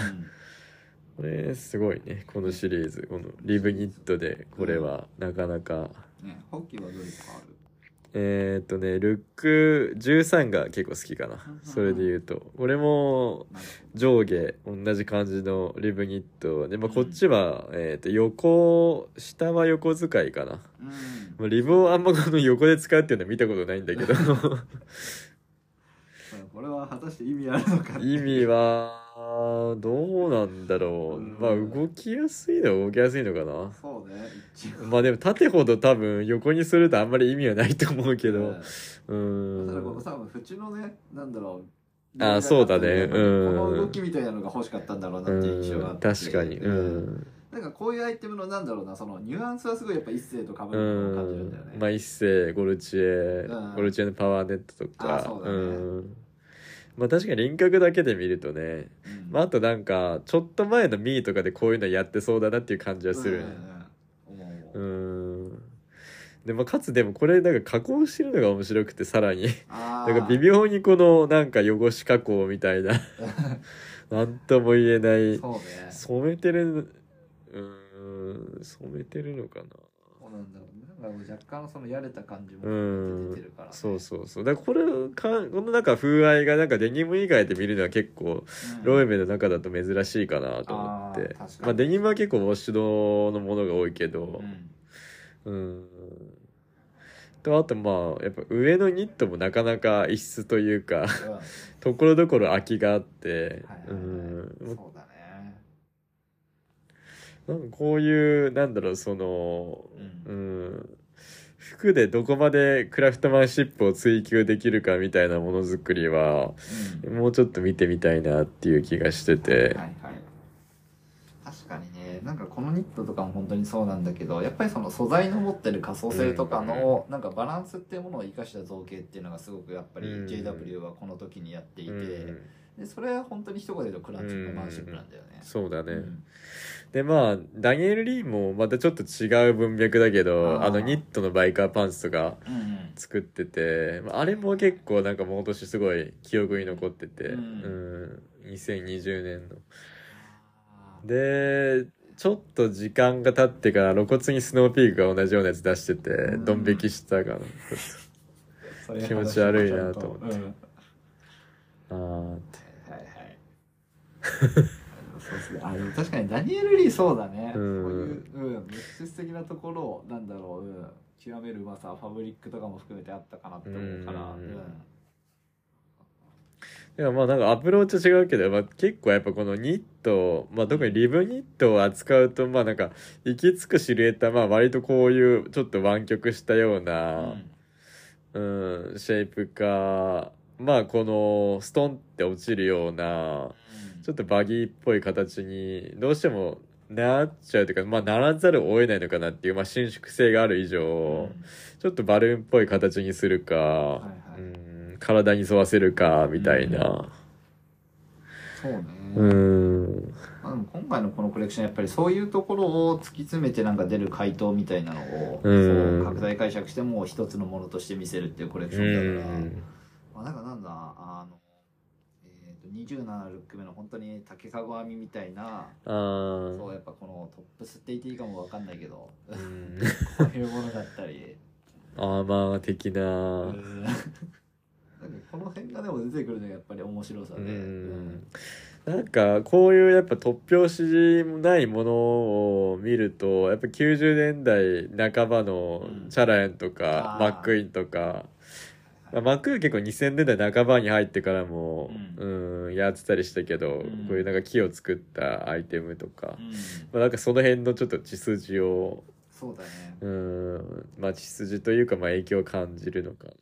これすごいね。このシリーズ。このリブニットでこれはなかなか、ね、ホッキーはどれとかある？えーっとねルック13が結構好きかな。それで言うと。これも上下同じ感じのリブニットで、まあ、こっちは、えー、と横下は横使いかな、うん。まあ、リブをあんまこの横で使うっていうのは見たことないんだけど これは果たして意味あるのか意味はどうなんだろう。うん。まあ動きやすいのは動きやすいのかな。そうねまあでも縦ほど多分横にするとあんまり意味はないと思うけど。ううん。ただこのん多分縁のねなんだろう。あそうだね。こうんの動きみたいなのが欲しかったんだろうなっていう印象があって。確かに。うん。なんかこういうアイテムのなんだろうなそのニュアンスはすごいやっぱ一世と被うるものを感じるんだよね。ん。まあ一世ゴルチエ、うん。ゴルチエのパワーネットとか。あそうだね。んまあ確かに輪郭だけで見るとね。うん。うんまあ、あとなんかちょっと前のミーとかでこういうのやってそうだなっていう感じはするね。うんでもかつでもこれなんか加工してるのが面白くてさらに。あ なんか微妙にこのなんか汚し加工みたいな。なんとも言えない。染めてるうーん。染めてるのかな。そうなんだろうねなんか若干そのやれた感じもうん。出てるから、ね、そうそうそう。だからこれかこのなんか風合いがなんかデニム以外で見るのは結構うん。ロエベの中だと珍しいかなと思って。あまあデニムは結構ウォッシュドのものが多いけど。うん。うんとあとまあやっぱ上のニットもなかなか異質というか ところどころ空きがあって。はいはいはい。うんなんかこういうなんだろうそのううん。服でどこまでクラフトマンシップを追求できるかみたいなものづくりはうん。もうちょっと見てみたいなっていう気がしてて。はいはい確かにね。なんかこのニットとかも本当にそうなんだけどやっぱりその素材の持ってる可塑性とかのなんかバランスっていうものを生かした造形っていうのがすごくやっぱりうん。JW はこの時にやっていて、うん。でそれは本当に一言で言うとクランチのマンシップなんだよね。そうだね、うんでまあダニエル・リーもまたちょっと違う文脈だけどあのニットのバイカーパンツとかうんうん。作っててまああれも結構なんかもう今年すごい記憶に残ってて、ううんん、2020年の。でちょっと時間が経ってから露骨にスノーピークが同じようなやつ出しててうん。ドン引きしたかな、それ気持ち悪いなと思って。うん。あーって。はいはい。そうですね。あでも確かにダニエル・リーそうだね。うんそういう、うん、物質的なところをなんだろう、うん、極めるうまさファブリックとかも含めてあったかなって思うから。うんうんいやまあなんかアプローチは違うけど、まあ、結構やっぱこのニット、まあ、特にリブニットを扱うとまあなんか行き着くシルエットはまあ割とこういうちょっと湾曲したような、うん、シェイプかまあこのストンって落ちるようなちょっとバギーっぽい形にどうしてもなっちゃうというかまあならざるを得ないのかなっていう、まあ、伸縮性がある以上、うんちょっとバルーンっぽい形にするか、いはいうん、体に沿わせるかみたいな。そうね。うんまあ、今回のこのコレクションやっぱりそういうところを突き詰めてなんか出る回答みたいなのを、うん拡大解釈してもう一つのものとして見せるっていうコレクシうョンだから。んまあ、なんかなんだあの、27ルック目の本当に竹かご編みみたいなあー。そうやっぱこのトップスって言っていいかもわかんないけどうん。こういうものだったり。あーまあ的な。うん。なんかこの辺がでも出てくるのがやっぱり面白さで、うん。なんかこういうやっぱ突拍子もないものを見るとやっぱ90年代半ばのうん。チャラヤンとか、あー。マックイーンとか、まあマック結構2000年代半ばに入ってからも、ううんやってたりしたけど、ん。こういうなんか木を作ったアイテムとか、うん。まあ、なんかその辺のちょっと血筋をそうだね。うんまあ血筋というかまあ影響を感じるのかな。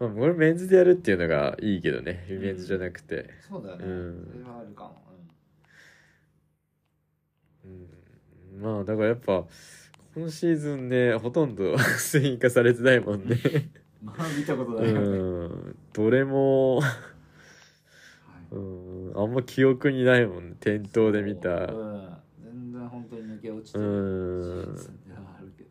まあ、これメンズでやるっていうのがいいけどね、メンズじゃなくて。そうだよね、うん。それはあるかも、うん、まあだからやっぱ今シーズンねほとんど スイン化されてないもんね。うん、まあ見たことなうい。よね、ん、どれも、はい。うん、あんま記憶にないもんね。店頭で見た。う。ん、全然本当に抜け落ちてうるん。シーズンではあるけど。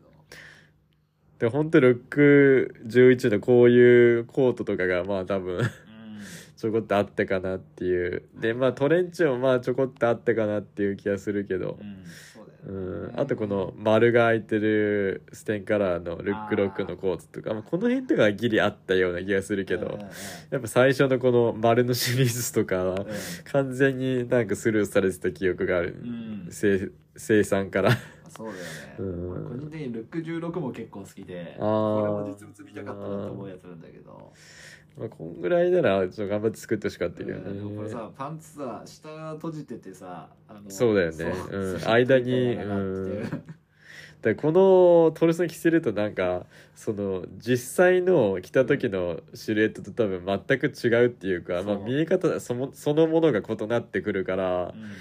で本当ルック11のこういうコートとかがまあ多分うん。ちょこっとあったかなっていう。でまあトレンチもまあちょこっとあったかなっていう気がするけど。う、ん、そうん、あとこの丸が開いてるステンカラーのルックロックのコートとかまあ、この辺とかはギリあったような気がするけど、やっぱ最初のこの丸のシリーズとか完全になんかスルーされてた記憶がある、うん。生生産から。そうだよね、うん。俺個人的にルック16も結構好きでこれも実物見たかったなと思うやつなんだけどまあこんぐらいならちょっと頑張って作ってほしかったけどね、うんこれさパンツさ下閉じててさあのそうだよね。そううん。間にみたいなのがあってでこのトルソン着せるとなんかその実際の着た時のシルエットと多分全く違うっていうか、まあ、見え方そのそのものが異なってくるから、うん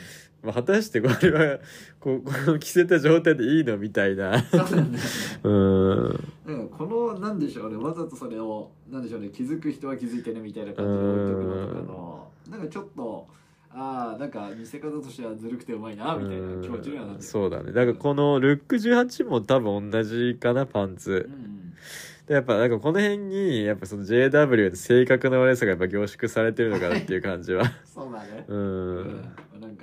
まあ、果たしてこれはこうこの着せた状態でいいのみたいな。そうなんだよね。うん。うんこのなんでしょうねわざとそれをなんでしょうね気づく人は気づいてねみたいな感じで置いとくのとかのなんかちょっとああなんか見せ方としてはずるくてうまいなみたいな気持ちにはなってそうだね。だからこのルック18も多分同じかなパンツ、うんうん。でやっぱなんかこの辺にやっぱその JW の性格の悪さがやっぱ凝縮されてるのかなっていう感じは。そうだね。ううんん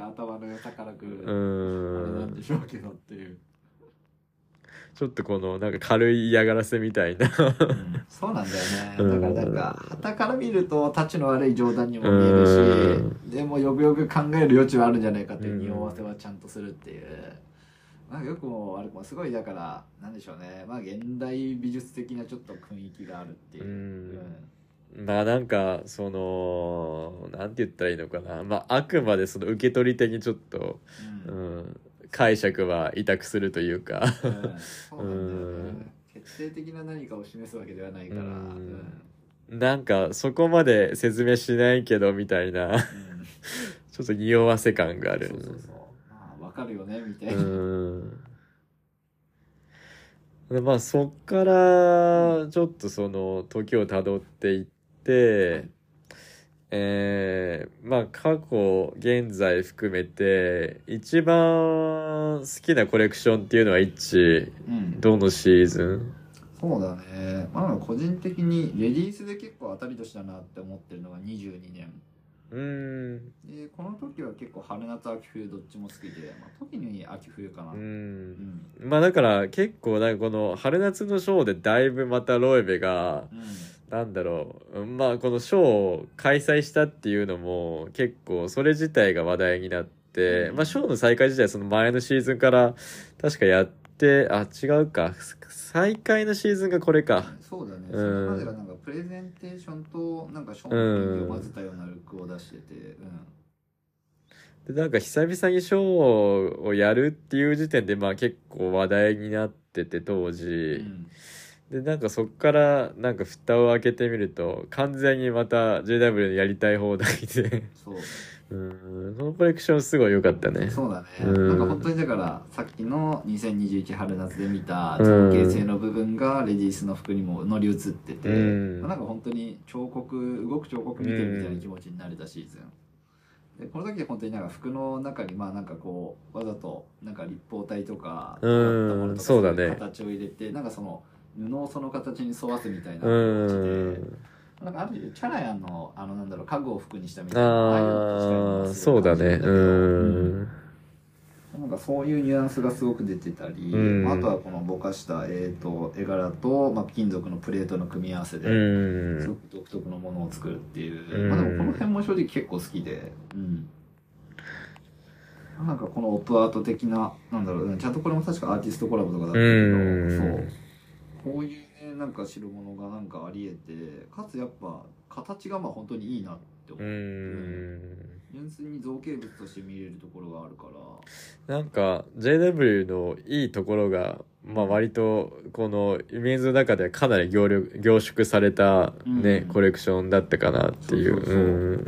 頭の高らくうあれなんんでしょうけどっていう。ちょっとこのなんか軽い嫌がらせみたいな。そうなんだようん。ねだからなんか旗から見るとタチの悪い冗談にも見えるしでもよくよく考える余地はあるんじゃないかっていう匂わせはちゃんとするっていう。まあよくも悪くもすごいだからなんでしょうね。まあ現代美術的なちょっと雰囲気があるっていう。う、んまあなんかそのなんて言ったらいいのかな。まああくまでその受け取り手にちょっと、ううんん、解釈は委託するというか。うん。決定的な何かを示すわけではないから、ううん。んなんかそこまで説明しないけどみたいな。うん。ちょっと匂わせ感がある。そうそうそう。まあわかるよねみたいうな、まあそっからちょっとその時をたどっていって、はい。えーまあ過去現在含めて一番好きなコレクションっていうのは一致うん。どのシーズン？そうだね、まあ、個人的にレディースで結構当たり年だなって思ってるのが22年。うーん。でこの時は結構春夏秋冬どっちも好きで、まあ、時に秋冬かな、ううん。ん。まあだから結構なんかこの春夏のショーでだいぶまたロエベがうんなんだろう。うんまあこのショーを開催したっていうのも結構それ自体が話題になって、うん。まあショーの再開自体はその前のシーズンから確かやってあ違うか。再開のシーズンがこれか。そうだね、うんそれまでがなんかプレゼンテーションとなんかショーのを混ぜたようなルックを出してて、うん。でなんか久々にショーをやるっていう時点でまあ結構話題になってて当時、うんでなんかそっからなんか蓋を開けてみると完全にまた JW のやりたい放題で。そう。うんそのコレクションすごい良かったね。そうだね、うん。なんか本当にだからさっきの2021春夏で見た造形性の部分がレディースの服にも乗り移ってて、うん。まあなんか本当に彫刻動く彫刻見てるみたいな気持ちになれたシーズン、でこの時本当になんか服の中にまあなんかこうわざとなんか立方体とかそうだね。い形を入れてなんかその布をその形に沿わすみたいなう感じで、んなんかある種チャラヤンのあのなんだろう家具を服にしたみたいなああそうだね。うん。なんかそういうニュアンスがすごく出てたり、うん。まああとはこのぼかした、えー、と絵柄と、まあ、金属のプレートの組み合わせで、うん。すごく独特のものを作るっていう、うん。まあ、でもこの辺も正直結構好きで、うん、なんかこのオップアート的ななんだろううんちゃんとこれも確かアーティストコラボとかだったけど、うん。そうこういうねなんか代物がなんかありえてかつやっぱ形がまあ本当にいいなって思う。う、ん。純粋に造形物として見れるところがあるから。なんか JW のいいところがまあ割とこのイメージの中ではかなり凝力凝縮されたね、うん。コレクションだったかなっていう。そうそう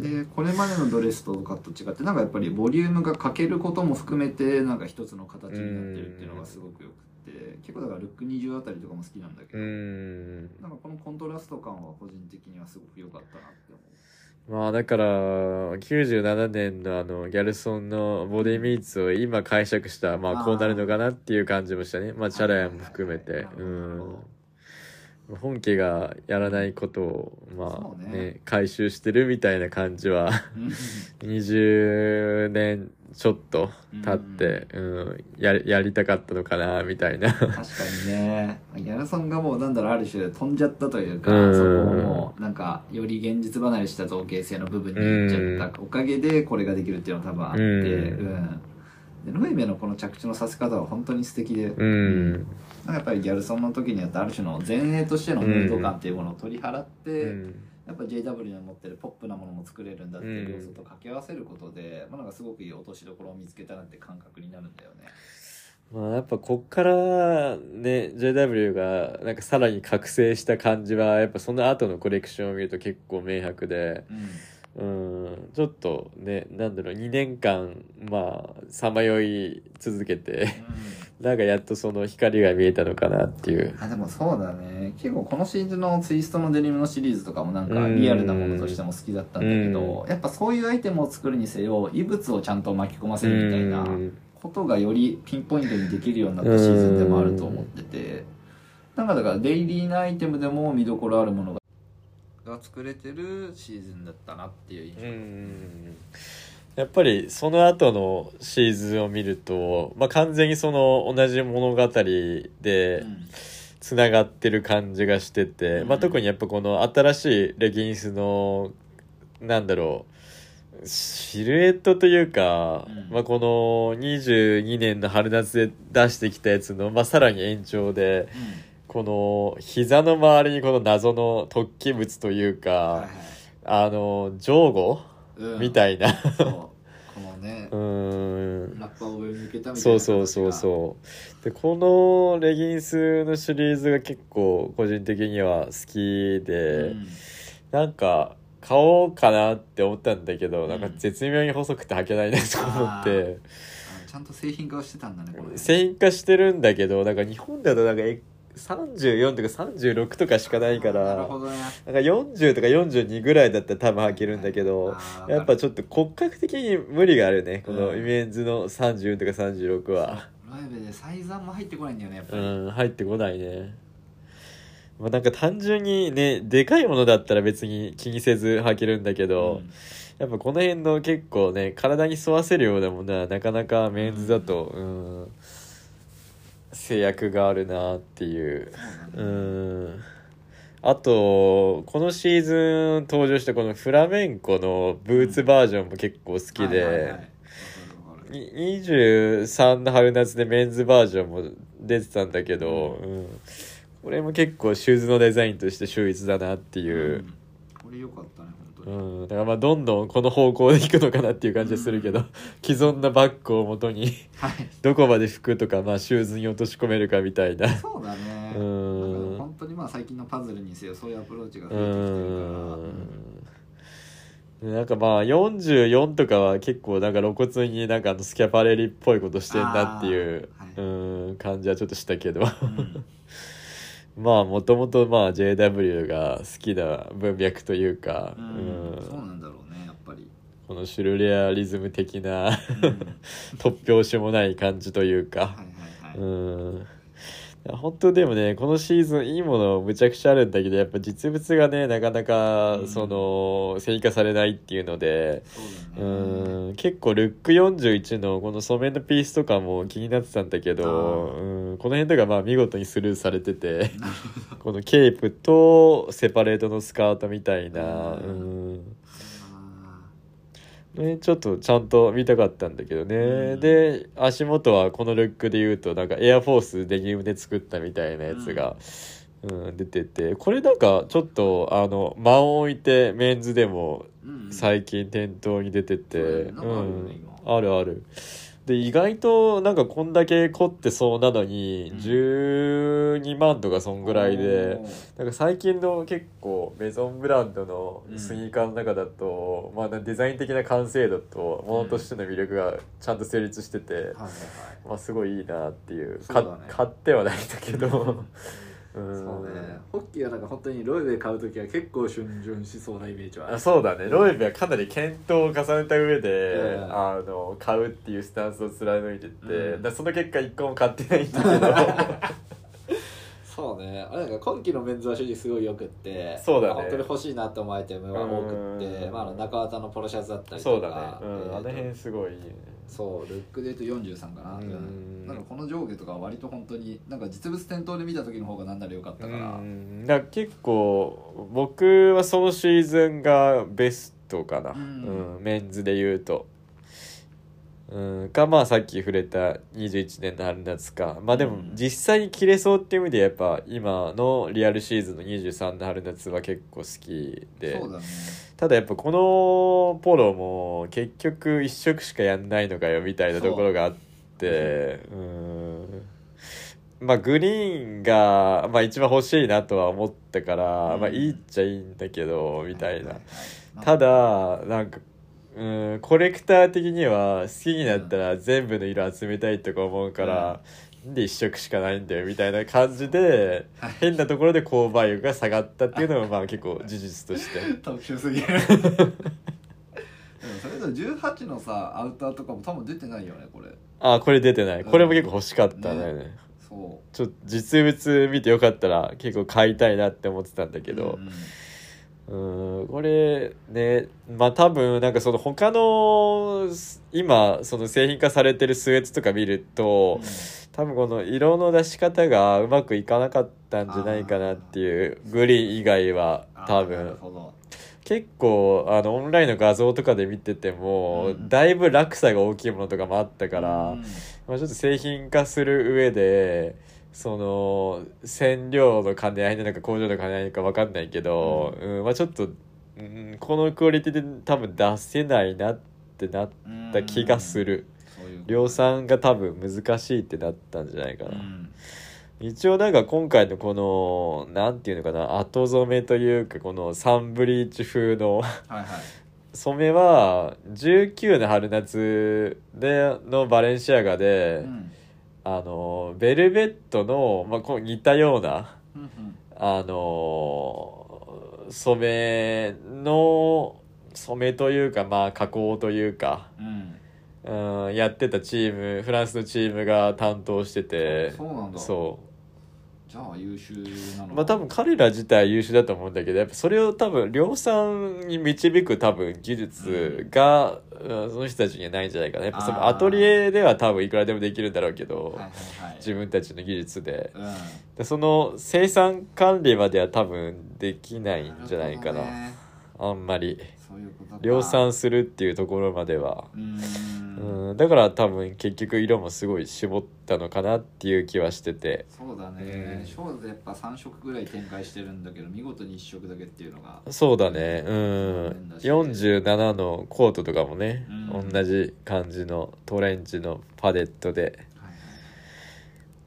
そう。でこれまでのドレスとかと違ってなんかやっぱりボリュームが欠けることも含めてなんか一つの形になってるっていうのがすごくよくて結構だからルック20あたりとかも好きなんだけうど、ん。なんかこのコントラスト感は個人的にはすごく良かったなって思う。まあだから97年のあのギャルソンのボディミーツを今解釈したらまあこうなるのかなっていう感じもしたね。まあチャラヤも含めて。うん本家がやらないことをまあね。ね回収してるみたいな感じは20年ちょっと経って、うん、やりやりたかったのかなみたいな。確かにね。ギャルソンがもうなんだろうある種飛んじゃったというか、うん。そこをもうなんかより現実離れした造形性の部分にいっちゃったおかげでこれができるっていうのは多分あって、うんうんでノイメのこの着地のさせ方は本当に素敵で、うん。なんかやっぱりギャルソンの時にやったある種の前衛としてのムード感っていうものを取り払って、うん。やっぱ JW の持ってるポップなものも作れるんだっていう要素と掛け合わせることで、まあ、なんかすごくいい落としどころを見つけたなって感覚になるんだよね。まあやっぱこっからね JW がなんかさらに覚醒した感じはやっぱその後のコレクションを見ると結構明白で、うんうんちょっとねなんだろう2年間まあさまよい続けてなんかやっとその光が見えたのかなっていう。あでもそうだね。結構このシーズンのツイストのデニムのシリーズとかもなんかリアルなものとしても好きだったんだけどやっぱそういうアイテムを作るにせよ異物をちゃんと巻き込ませるみたいなことがよりピンポイントにできるようになったシーズンでもあると思ってて。なんかだからデイリーなアイテムでも見どころあるものがが作れてるシーズンだったなっていう印象。やっぱりその後のシーズンを見ると、まあ、完全にその同じ物語でつながってる感じがしてて、うん、まあ、特にやっぱこの新しいレギンスのなんだろうシルエットというか、うん、まあ、この22年の春夏で出してきたやつの、まあ、さらに延長で、うん、この膝の周りにこの謎の突起物というか、はいはい、あの上後みたいな。このね うん。ラッパを上に向けたみたいなそうそうそうそう。でこのレギンスのシリーズが結構個人的には好きで、うん、なんか買おうかなって思ったんだけど、うん、なんか絶妙に細くて履けないなと思って。ちゃんと製品化してたんだね。製品化してるんだけどなんか日本だとなんか34とか36とかしかないから。なるほど、ね、なんか40とか42ぐらいだったら多分履けるんだけどやっぱちょっと骨格的に無理があるねこのイメンズの30とか36は。ライブでサイズも入ってこないんだよねやっぱり。うん入ってこないね。まあなんか単純にねでかいものだったら別に気にせず履けるんだけど、うん。やっぱこの辺の結構ね体に沿わせるようなものはなかなかメンズだとうん、うん制約があるなっていう。うんあとこのシーズン登場したこのフラメンコのブーツバージョンも結構好きで、23の春夏でメンズバージョンも出てたんだけど、うん、これも結構シューズのデザインとして秀逸だなっていう、うん、これ良かったねうん、だからまあどんどんこの方向でいくのかなっていう感じはするけど、うん、既存のバッグをもとにはい、どこまで服とか、まあ、シューズに落とし込めるかみたいな。そうだね。うん。本当にまあ最近のパズルにせよそういうアプローチが増えてきてるから。なんかまあ44とかは結構なんか露骨になんかあのスキャパレリっぽいことしてんなっていう、はい、うん感じはちょっとしたけど、うんまあもともとまあ JW が好きな文脈というか、うん、そうなんだろうねやっぱり。このシュルレアリズム的な、うん、突拍子もない感じというか、はいはいはい、うん本当でもねこのシーズンいいものむちゃくちゃあるんだけどやっぱ実物がねなかなかその製化されないっていうのでう、ん結構ルック41のこの染めのピースとかも気になってたんだけどうんこの辺とかまあ見事にスルーされてて このケープとセパレートのスカートみたいなうんね、ちょっとちゃんと見たかったんだけどね、うん、で足元はこのルックで言うとなんかエアフォースデニムで作ったみたいなやつが、うん、うん、出てて。これなんかちょっとあの間を置いてメンズでも最近店頭に出てて、うん、あるある。で意外となんかこんだけ凝ってそうなのに12万とかそんぐらいで、なんか最近の結構メゾンブランドのスニーカーの中だと、まあデザイン的な完成度とものとしての魅力がちゃんと成立してて、まあすごいいいなっていう、買ってはないんだけどそうね。ホッキーはなんか本当にロイベ買う時は結構逡巡しそうなイメージはあそうだね。ロイベはかなり検討を重ねた上で、うん、あの買うっていうスタンスを貫いてて、うん、その結果一個も買ってないんだけど そうね。あれなんか今期のメンズは正直すごいよくってそうだね、本当に欲しいなと思うアイテムは多くってまあ、中綿のポロシャツだったりとかそうだね、うん、あの辺すごいいいね。そうルックで言うと43かな。うん。なんかこの上下とか割と本当になんか実物店頭で見た時の方がなんならよかったから。だから結構僕はそのシーズンがベストかな、うん、うん、メンズで言うとうん。かまあさっき触れた21年の春夏か。まあでも実際に着れそうっていう意味でやっぱ今のリアルシーズンの23の春夏は結構好きで、ね、ただやっぱこのポロも結局1色しかやんないのかよみたいなところがあって。うん。まあグリーンが、まあ、一番欲しいなとは思ったから、うん、まあいいっちゃいいんだけどみたいな。ただなんかうんコレクター的には好きになったら全部の色集めたいとか思うから、なん。で一色しかないんだよみたいな感じではい。変なところで購買力が下がったっていうのもまあ結構事実として。特殊すぎる。それと18のさアウターとかも多分出てないよねこれ。あこれ出てない。これも結構欲しかったんだよね。そちょっと実物見てよかったら結構買いたいなって思ってたんだうけど。うんうーんこれねまあ多分なんかその他の今その製品化されてるスウェットとか見ると多分この色の出し方がうまくいかなかったんじゃないかなっていうグリーン以外は多分。結構あのオンラインの画像とかで見てても、うん。だいぶ落差が大きいものとかもあったから、うん。まあ、ちょっと製品化する上でその染料の兼ね合いなのか工場の兼ね合いなのか分かんないけど、うん。まあ、ちょっと、うん、このクオリティで多分出せないなってなった気がする、そういうこと量産が多分難しいってなったんじゃないかな、うん。一応なんか今回のこのなんていうのかな後染めというかこのサンブリーチ風のはいはい。染めは19の春夏でのバレンシアガで、うんあのベルベットの、まあ、こう似たようなうんうん。あの染めの染めというかまあ加工というか、うん。うん、やってたチームフランスのチームが担当しててそうじゃあ優秀なの？うまあ多分彼ら自体優秀だと思うんだけどやっぱそれを多分量産に導く多分技術が、うん。その人たちにはないんじゃないかな。やっぱそのアトリエでは多分いくらでもできるんだろうけど、はいはいはい。自分たちの技術で。うん。でその生産管理までは多分できないんじゃないかな。ね。あんまりそういうことか。量産するっていうところまでは、うーん。うん、だから多分結局色もすごい絞ったのかなっていう気はしてて。そうだね。うん。ショーでやっぱ3色ぐらい展開してるんだけど見事に1色だけっていうのがそうだね。うん。47のコートとかもね、うん。同じ感じのトレンチのパレットで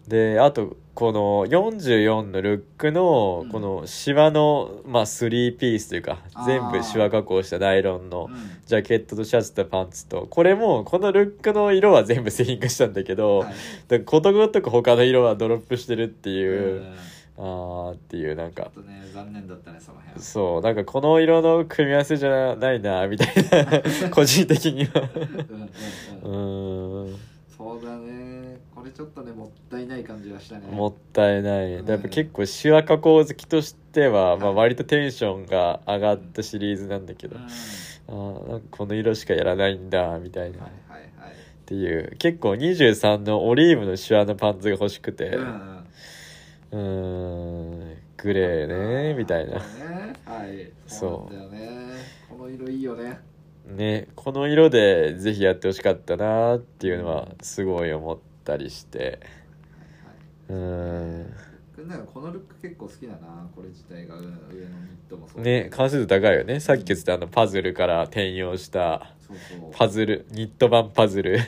であとこの44のルックのうん。このシワの、まあ、3ピースというか全部シワ加工したナイロンのうん。ジャケットとシャツとパンツとこれもこのルックの色は全部製品化したんだけど、はい。ことごとく他の色はドロップしてるっていう、うん。あーっていうなんかね残念だったねその辺そうなんかこの色の組み合わせじゃないなみたいな 個人的には。うんうんうん。うーんそうだね。これちょっとねもったいない感じはしたね。もったいない、うん。やっぱ結構シワ加工好きとしては、まあ、はい割とテンションが上がったシリーズなんだけど、うん。はあーなんかこの色しかやらないんだみたいな、はいはいていう結構23のオリーブのシワのパンツが欲しくて、うんうん。うーんグレーねみたいな。ねはい。そそう。うなんだよね。この色いいよねねこの色でぜひやってほしかったなっていうのはすごい思ったりして。うーんなんかこのルック結構好きだなこれ自体が。うん上のニットもそうね関数度高いよね。さっき言ってたあのパズルから転用したパズルニット版パズル。うん。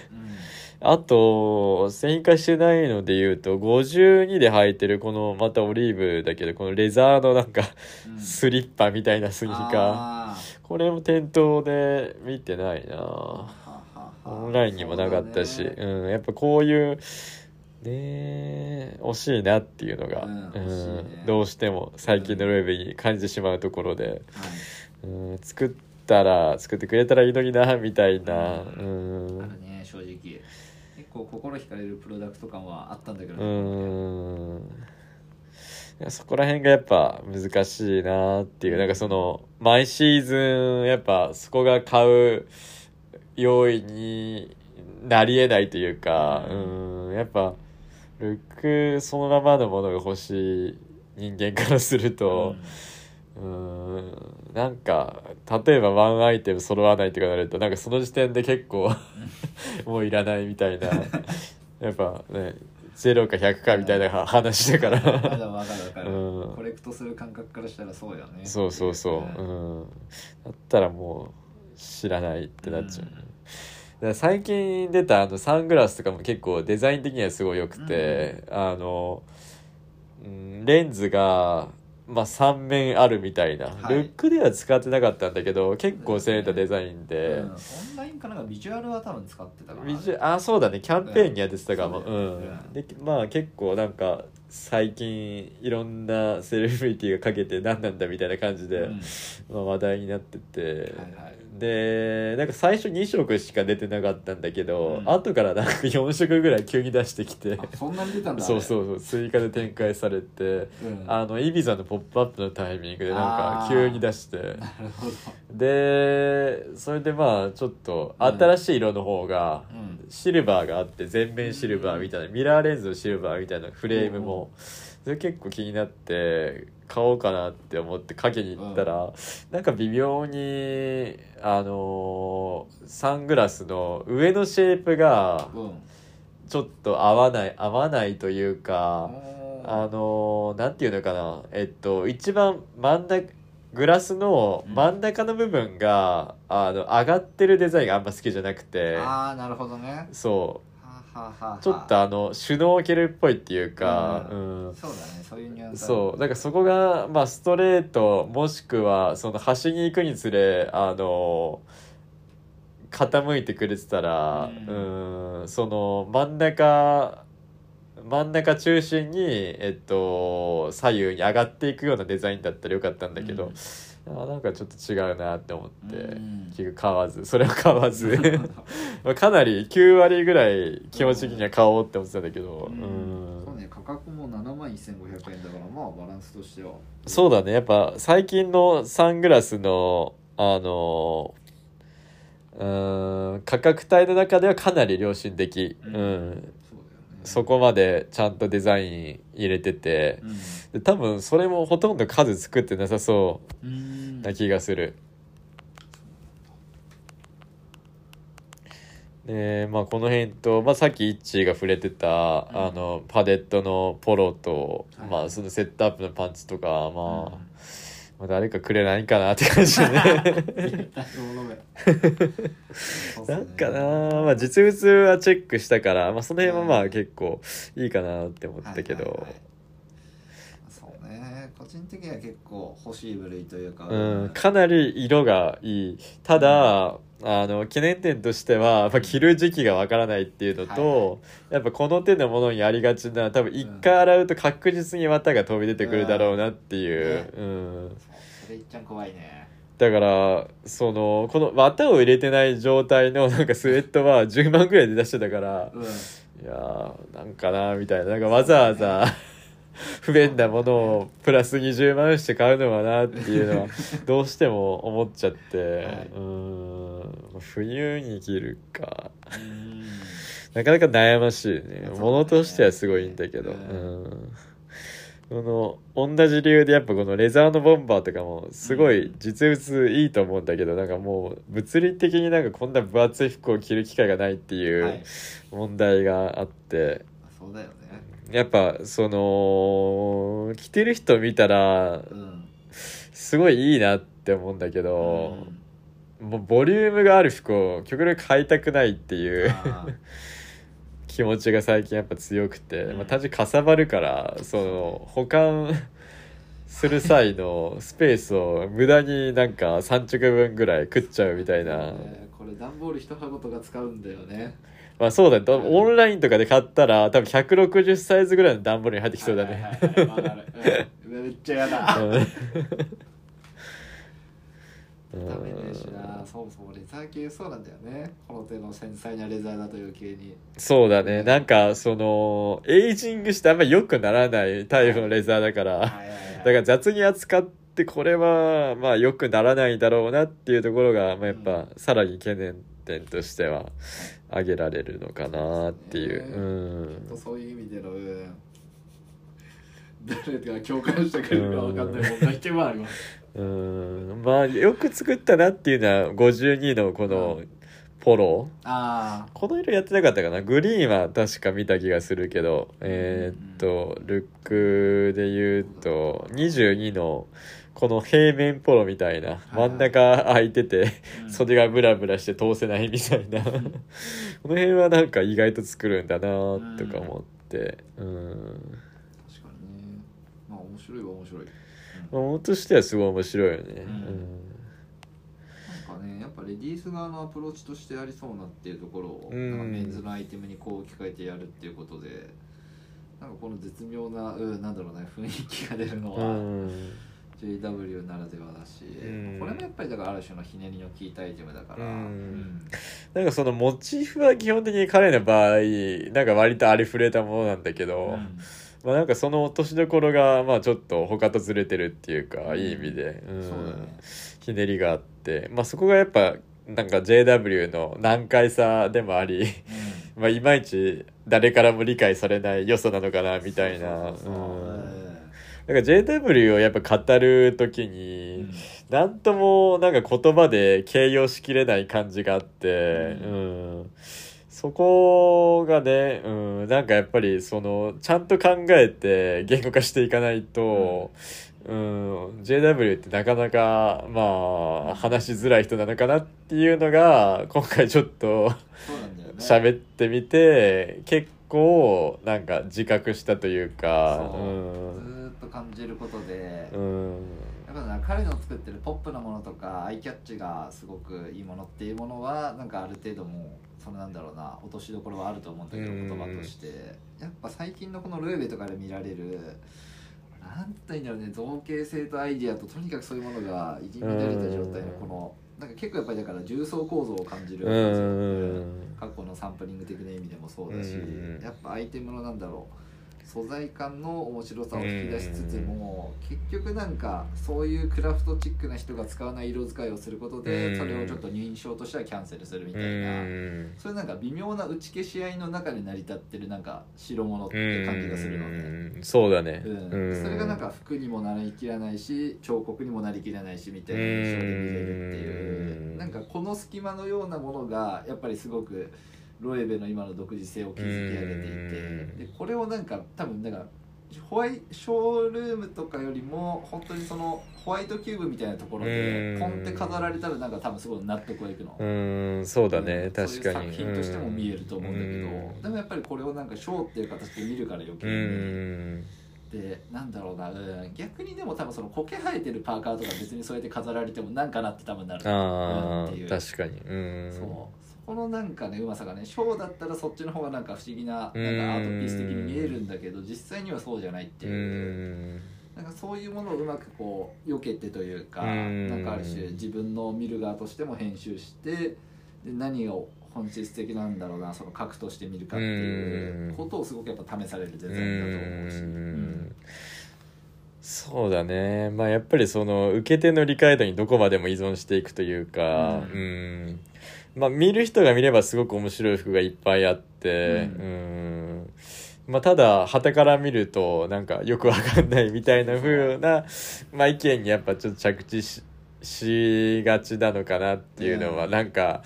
あと製品化してないので言うと52で履いてるこのまたオリーブだけどこのレザーのなんかうん。スリッパみたいなスニーカー。あこれも店頭で見てないな。オンラインにもなかったし。そうだね。うんやっぱこういうね惜しいなっていうのが、うんうんどうしても最近のルーベに感じてしまうところで、はい。うん、作ったら作ってくれたらいいのになみたいな。うあん。るね正直。結構心惹かれるプロダクト感はあったんだけどうねん。いやそこら辺がやっぱ難しいなっていう。なんかその毎シーズンやっぱそこが買う用意になりえないというかうん。やっぱルックそのままのものが欲しい人間からすると、うん。なんか例えばワンアイテム揃わないとかなるとなんかその時点で結構 もういらないみたいな。やっぱね0か100かみたいな話だから。も分かる分かる、うん。コレクトする感覚からしたらそうよね。そうそうそう。うん。だったらもう知らないってなっちゃう、うん。最近出たあのサングラスとかも結構デザイン的にはすごい良くて、あの、うん、レンズがまあ3面あるみたいな、はい。ルックでは使ってなかったんだけど結構攻めたデザインで、うん。オンラインかなんかビジュアルは多分使ってたかな。ビジュあそうだね。キャンペーンにやってたかも、ううん。うだよねでまあ結構なんか最近いろんなセレブリティがかけて何なんだみたいな感じで、うん。まあ、話題になってて、はいはいでなんか最初2色しか出てなかったんだけど、うん。後からなんか4色ぐらい急に出してきて。あそんなに出たんだそうそうそう追加で展開されてう、うん、あのイビザの「ポップアップのタイミングでなんか急に出して。でそれでまあちょっと新しい色の方がうん。シルバーがあって全面シルバーみたいなミラーレンズのシルバーみたいなフレームもそれ結構気になって買おうかなって思ってかけに行ったらなんか微妙にあのーサングラスの上のシェイプがうん。ちょっと合わない合わないというかああのーなんていうのかなえっと一番真ん中グラスの真ん中の部分が、あの上がってるデザインがあんま好きじゃなくてあーなるほどね。そうちょっとあのシュノーケルっぽいっていうか、うんそうだねそういうニュアンス。そうだからそこが、まあ、ストレートもしくはその端に行くにつれあの傾いてくれてたら、ううん、その真ん中真ん中中心に、えっと、左右に上がっていくようなデザインだったらよかったんだけど、あなんかちょっと違うなって思って、うん。結局買わずそれは買わず。まあかなり9割ぐらい気持ち的には買おうって思ってたんだけど、うん。うん。そうね価格も7万1500円だからまあバランスとしては。そうだねやっぱ最近のサングラスのあのうーん価格帯の中ではかなり良心的、ううんんそこまでちゃんとデザイン入れててうん。で多分それもほとんど数作ってなさそううん。な気がする。でまあこの辺と、まあ、さっきイッチーが触れてた、うんあのパデットのポロと、はい。まあそのセットアップのパンツとか、まあうんまあ誰かくれないかなって感じでね。なんかなまあ実物はチェックしたから、まあ、その辺はまあ結構いいかなって思ったけど、はいはいはい。そうね。個人的には結構欲しい部類というかうん、かなり色がいい。ただ、あの懸念点としてはやっぱ着る時期がわからないっていうのと、はいはやっぱこの手のものにありがちな多分一回洗うと確実に綿が飛び出てくるだろうなっていう、うんそれいっちゃん怖いね。だからそのこの綿を入れてない状態のなんかスウェットは10万ぐらいで出してたからうん。いやーなんかなみたいな。なんかわざわざ不便なものをプラス20万して買うのはなっていうのは どうしても思っちゃって、はい。うーん冬に着るか。うん。なかなか悩ましいね。ものとしてはすごいんだけど、ううんんこの同じ理由でやっぱこのレザーのボンバーとかもすごい実物いいと思うんだけどなんかもう物理的になんかこんな分厚い服を着る機会がないっていう、はい。問題があって。そうだよね。やっぱその着てる人見たらうんすごいいいなって思うんだけど、もうボリュームがある服を極力買いたくないっていう 気持ちが最近やっぱ強くて、うん。まあ、単純にかさばるからその保管する際のスペースを無駄になんか3着分ぐらい食っちゃうみたいな、ね。これ段ボール一箱とか使うんだよね。まあそうだね多分オンラインとかで買ったら多分160サイズぐらいの段ボールに入ってきそうだね、はいはいはい。わかる。うん。めっちゃやだ。うんダメねしな。そうそうレザー系そうなんだよね。この手の繊細なレザーだと余計に。そうだね。なんかそのエイジングしてあんまり良くならないタイプのレザーだから、はいだから雑に扱ってこれはまあ良くならないだろうなっていうところが、まあ、やっぱさらに懸念点としては挙げられるのかなっていう。うん。そういう意味でのうん。誰が共感してくれるか分かんない問題点はありますうん。まあよく作ったなっていうのは52のこのポロあこの色やってなかったかな？グリーンは確か見た気がするけどえーっとルックで言うと22のこの平面ポロみたいな真ん中空いててあ袖がブラブラして通せないみたいな。この辺はなんか意外と作るんだなとか思って。うん確かにねまあ面白いは面白い、うんもとしてはすごい面白いよね、うん。なんかねやっぱレディース側のアプローチとしてありそうなっていうところを、うん。なんかメンズのアイテムにこう置き換えてやるっていうことでなんかこの絶妙な、うん、なんだろうね雰囲気が出るのうは、ん JW ならではだし、うん。これもやっぱりだからある種のひねりの効いたアイテムだから、うん。なんかそのモチーフは基本的に彼の場合なんか割とありふれたものなんだけど、うんまあなんかその落としどころがまあちょっと他とずれてるっていうか、うん。いい意味で、うん。そうだね。ひねりがあって。まあそこがやっぱなんか JW の難解さでもあり まあいまいち誰からも理解されない要素なのかなみたいな。なんか JW をやっぱ語る時うにん。なんともなんか言葉で形容しきれない感じがあって、ううん、そこがね、うん、なんかやっぱりそのちゃんと考えて言語化していかないと、うん、JW ってなかなかまあ話しづらい人なのかなっていうのが今回ちょっとそうなんだよね。喋ってみて結構なんか自覚したというかそう。うん。ずーっと感じることで、うんやっぱな彼の作ってるポップなものとかアイキャッチがすごくいいものっていうものはなんかある程度もうそのなんだろうな落としどころはあると思うんだけどうん言葉として。やっぱ最近のこのルーベとかで見られるなんて言うんだろうね造形性とアイディアととにかくそういうものが入り乱れた状態のこのなんか結構やっぱりだから重層構造を感じる過去のサンプリング的な意味でもそうだし、うん。やっぱアイテムのなんだろう素材感の面白さを引き出しつつも、結局なんかそういうクラフトチックな人が使わない色使いをすることで、うん。それをちょっと認証としてはキャンセルするみたいな、うん。そういうなんか微妙な打ち消し合いの中で成り立ってるなんか白物って感じがするのね。うん。そうだね、うん。それがなんか服にもなりきらないし彫刻にもなりきらないしみたいな印象で見れるっていう。うん。なんかこの隙間のようなものがやっぱりすごくロエベの今の独自性を築き上げていてうん。でこれをなんか多分なんかホワイショールームとかよりも本当にそのホワイトキューブみたいなところでうん。ポンって飾られたらなんか多分すごい納得がいくの。うんそうだね、うん確かに。作品としても見えると思うんだけど、うん。でもやっぱりこれをなんかショーっていう形で見るから余計うに、ん。でなんだろうな、うん、逆にでも多分その苔生えてるパーカーとか別にそうやって飾られてもなんかなって多分なる。あうんっていう。あ確かに。うん。そう。そこのなんかねうまさがねショーだったらそっちの方がなんか不思議ななんかアートピース的に見えるんだけど実際にはそうじゃないってういう、ん。なんかそういうものをうまくこう避けてというか、うん。なんかある種自分の見る側としても編集してで何を本質的なんだろうなその核として見るかっていうことをすごくやっぱ試されるデザインだと思うし、うん。そうだね。まあやっぱりその受け手の理解度にどこまでも依存していくというかううんまあ見る人が見ればすごく面白い服がいっぱいあってううん。まあただ旗から見るとなんかよくわかんないみたいな風なまあ意見にやっぱちょっと着地ししがちなのかなっていうのはうん。なんか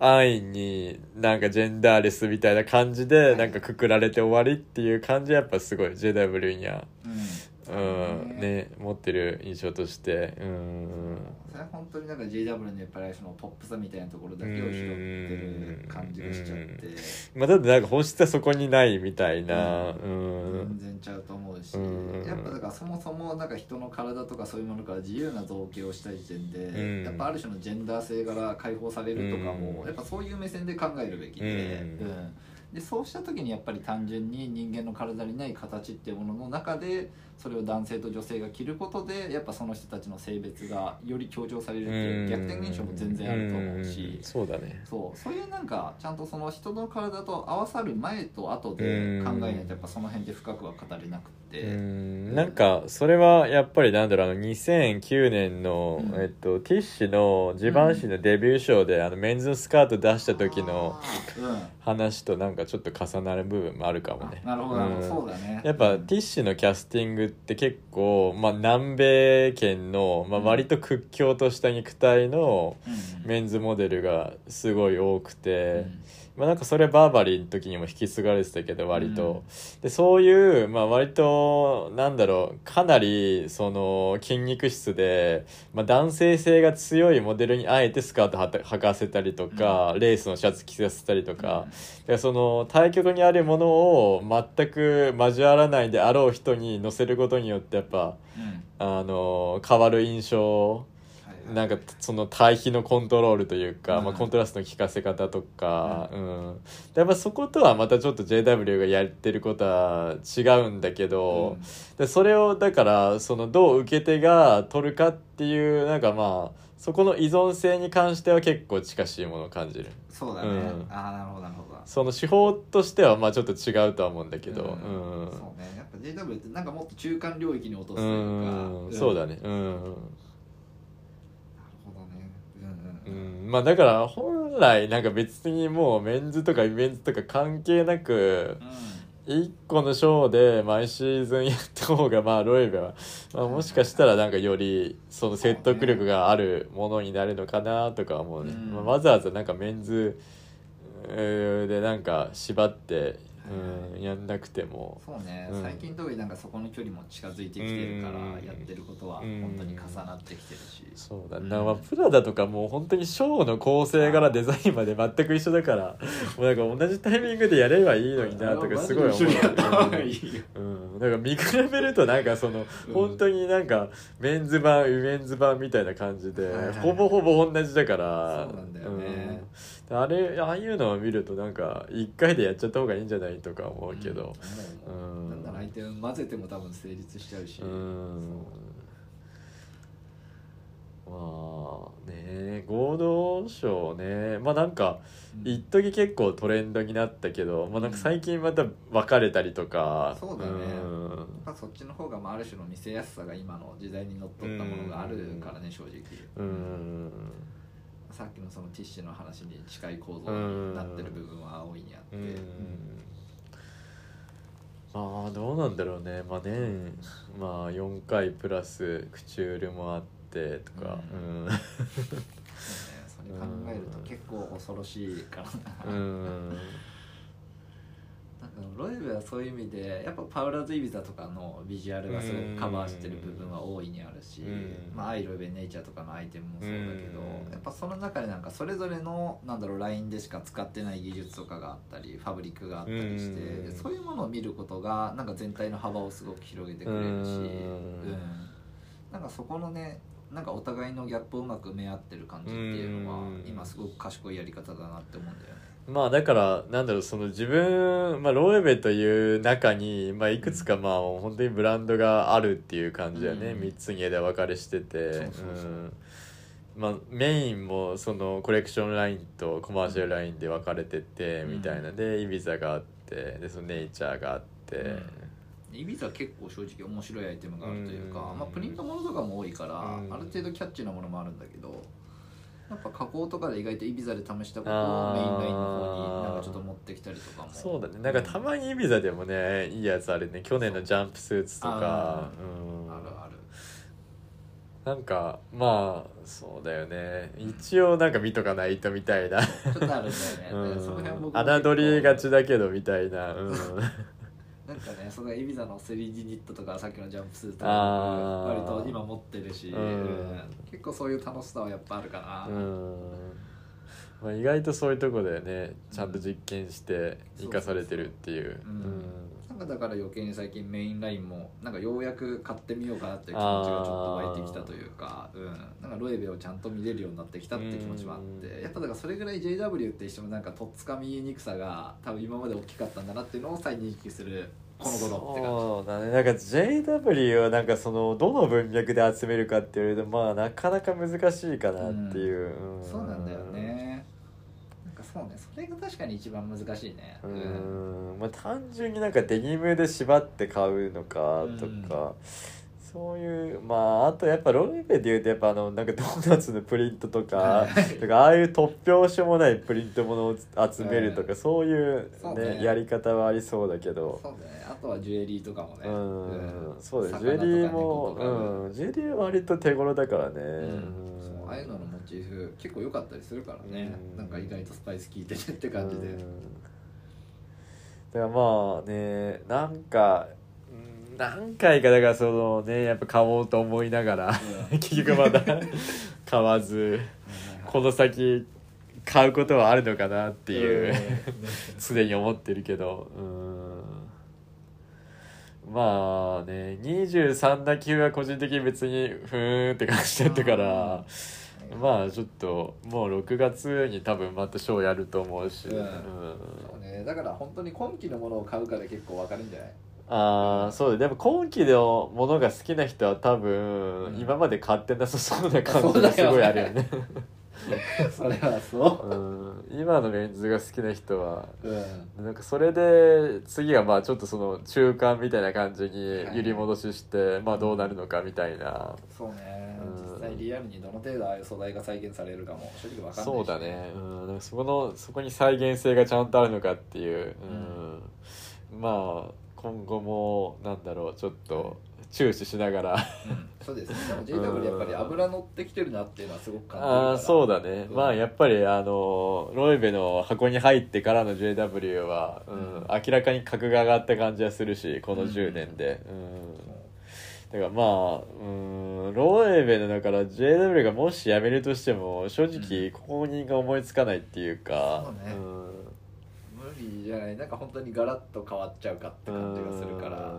安易になんかジェンダーレスみたいな感じでなんかくくられて終わりっていう感じはやっぱすごい JW には、うんうん、ね持ってる印象として。うん。それは本当になんか JW のやっぱりそのポップさみたいなところだけを拾ってる感じがしちゃって。まあだってなんか本質はそこにないみたいな。うん。全然ちゃうと思うし。うんやっぱだからそもそもなんか人の体とかそういうものから自由な造形をした時点でうん。やっぱある種のジェンダー性から解放されるとかもうん。やっぱそういう目線で考えるべきで。うん。うん。でそうした時にやっぱり単純に人間の体にない形っていうものの中でそれを男性と女性が着ることでやっぱその人たちの性別がより強調されるっていう逆転現象も全然あると思うし。ん。そうだね。そう。そういうなんかちゃんとその人の体と合わさる前と後で考えないとやっぱその辺で深くは語れなくって。うん。なんかそれはやっぱりなんだろうあの2009年の、うん。えっと、ティッシュのジバンシーのデビュー賞で、あのメンズのスカート出した時のうん。話となんかちょっと重なる部分もあるかもね。なるほど。そうだね。やっぱティッシュのキャスティングって結構、まあ、南米圏の、まあ、うん。割と屈強とした肉体のうんメンズモデルがすごい多くて、まあ、なんかそれバーバリーの時にも引き継がれてたけど割と、でそういう、まあ、割となんだろうかなりその筋肉質で、まあ、男性性が強いモデルにあえてスカートはた履かせたりとか、レースのシャツ着させたりとか、でその対極にあるものを全く交わらないであろう人に乗せることによってやっぱうん。あの変わる印象はいはいなんかその対比のコントロールというか、うん。まあ、コントラストの効かせ方とか、うん。やっぱそことはまたちょっと JW がやってることは違うんだけど、でそれをだからそのどう受け手が取るかっていうなんかまあそこの依存性に関しては結構近しいものを感じる。そうだね、うん。ああなるほどなるほど。その手法としてはまあちょっと違うとは思うんだけど、うん。そうね。やっぱ JW ってなんかもっと中間領域に落とすとういうか、ん、そうだねね。うんなるほどねうんううんんまあだから本来なんか別にもうメンズとかイベントとか関係なく一個のショーで毎シーズンやった方がまあロイベは、まあ、もしかしたらなんかよりその説得力があるものになるのかなとか思うね、うん。まあ、わざわざなんかメンズえーでなんか縛って、うん、やんなくても。そうね、うん。最最近特になんかそこの距離も近づいてきてるからうん。やってることはうん。本当に重なってきてるし、そうだ。ね、うん。まあ、プラダとかもう本当にショーの構成からデザインまで全く一緒だからもうなんか同じタイミングでやればいいのになとかすごい思ううん、だから見比べるとなんかその、うん本当になんかメンズ版ウィメンズ版みたいな感じで、ほぼほぼ同じだから。そうなんだよね。うんあれああいうのを見るとなんか一回でやっちゃった方がいいんじゃないとか思うけど。うん。うん。なんな。ら相手を混ぜても多分成立しちゃうし、うん。まあね合同賞ね。まあなんかうん。一時結構トレンドになったけど、まあなんか最近また別れたりとか。そうだね。ん。やっぱそっちの方がまあある種の見せやすさが今の時代にのっとったものがあるからね正直、うんさっきのそのティッシュの話に近い構造になってる部分は大いにあって、うん。まあどうなんだろうね。まあ年まあ4回プラスクチュールもあってとか。そうね。それ考えると結構恐ろしいからな、うん、ロイベはそういう意味でやっぱパウラズ・イビザとかのビジュアルがすごくカバーしてる部分は大いにあるし、うん。まあ、アイロイベネイチャーとかのアイテムもそうだけど、うん。やっぱその中でなんかそれぞれのなんだろうラインでしか使ってない技術とかがあったりファブリックがあったりして、そういうものを見ることがなんか全体の幅をすごく広げてくれるし、うん。うん。なんかそこのねなんかお互いのギャップをうまく埋め合ってる感じっていうのはうん。今すごく賢いやり方だなって思うんだよね。まあだからなんだろうその自分、まあ、ロエベという中に、まあ、いくつかまあ本当にブランドがあるっていう感じだよね、うん。3つに枝分かれしてて。まあ、メインもそのコレクションラインとコマーシャルラインで分かれててみたいな。でイビザがあってでそのネイチャーがあって、イビザは結構正直面白いアイテムがあるというか、うん。まあ、プリントものとかも多いから、うん。ある程度キャッチーなものもあるんだけどやっぱ加工とかで意外とイビザで試したことをメインラインの方になんかちょっと持ってきたりとかも。そうだね。なんかたまにイビザでもねいいやつあるね。去年のジャンプスーツとか。あうん。あるある。なんかまあそうだよね。一応なんか見とかないとみたいな、ちょっとあるんだよね、うその辺僕侮りがちだけどみたいな、うん、なんかねそのイビザの 3D ニットとかさっきのジャンプスーツとか割と今持ってるし、うん。うん結構そういう楽しさはやっぱあるかな、うん。まあ、意外とそういうとこだよねちゃんと実験して生かされてるっていう。うんなんかだから余計に最近メインラインもなんかようやく買ってみようかなっていう気持ちがちょっと湧いてきたというか、うん、なんかロエベをちゃんと見れるようになってきたって気持ちもあって、うん。やっぱだからそれぐらい JW ってしてもなんかとっつかみにくさが多分今まで大きかったんだなっていうのを再認識するこの頃って感そうだね。なんか JW をなんかそのどの文脈で集めるかっていうとまあなかなか難しいかなっていう、じ、そうなんだよねそうね。それが確かに一番難しいね。うん。まあ単純になんかデニムで縛って買うのかとか、そういうまああとやっぱロイベでいうとやっぱあのなんかドーナツのプリントとかはい。とかああいう突拍子もないプリントものを集めるとか、そういうねね。やり方はありそうだけど。そうだね。あとはジュエリーとかもね。うん、そうだよ。ジュエリーも、うん、ジュエリーは割と手頃だからね、うんああいうののモチーフ結構良かったりするからね、うん。なんか意外とスパイス効いててって感じで、うん。だからまあねなんかうん何回かだからそのねやっぱ買おうと思いながら結局まだ買わずこの先買うことはあるのかなっていう、常に思ってるけど。うん。まあね23打球は個人的に別にふーんって感じだったからまあちょっともう6月に多分またショーやると思うし、うん。うん。そうね。だから本当に今期のものを買うかで結構分かるんじゃない？ああそう。だでも今期のものが好きな人は多分、うん。今まで買ってなさそうな感じがすごいあるよね。それはそう。ん、今のメンズが好きな人はううん。なんかそれで次はまあちょっとその中間みたいな感じに揺り戻しして、まあどうなるのかみたいな、そうね。うん実際リアルにどの程度ああいう素材が再現されるかも正直分かんないし。そうだね、うん、そこのそこに再現性がちゃんとあるのかっていう、うん。まあ今後もなんだろうちょっと注視しながら。うん。そうですね。でも JW やっぱり油乗ってきてるなっていうのはすごく感じるああそうだね、うん。まあやっぱりあのロイベの箱に入ってからの JW は、うんうん。明らかに格が上がった感じはするしこの10年で、うんだからまあうんロイベのだから JW がもし辞めるとしても正直公認が思いつかないっていうか、そうね。無理じゃないなんか本当にガラッと変わっちゃうかって感じがするから。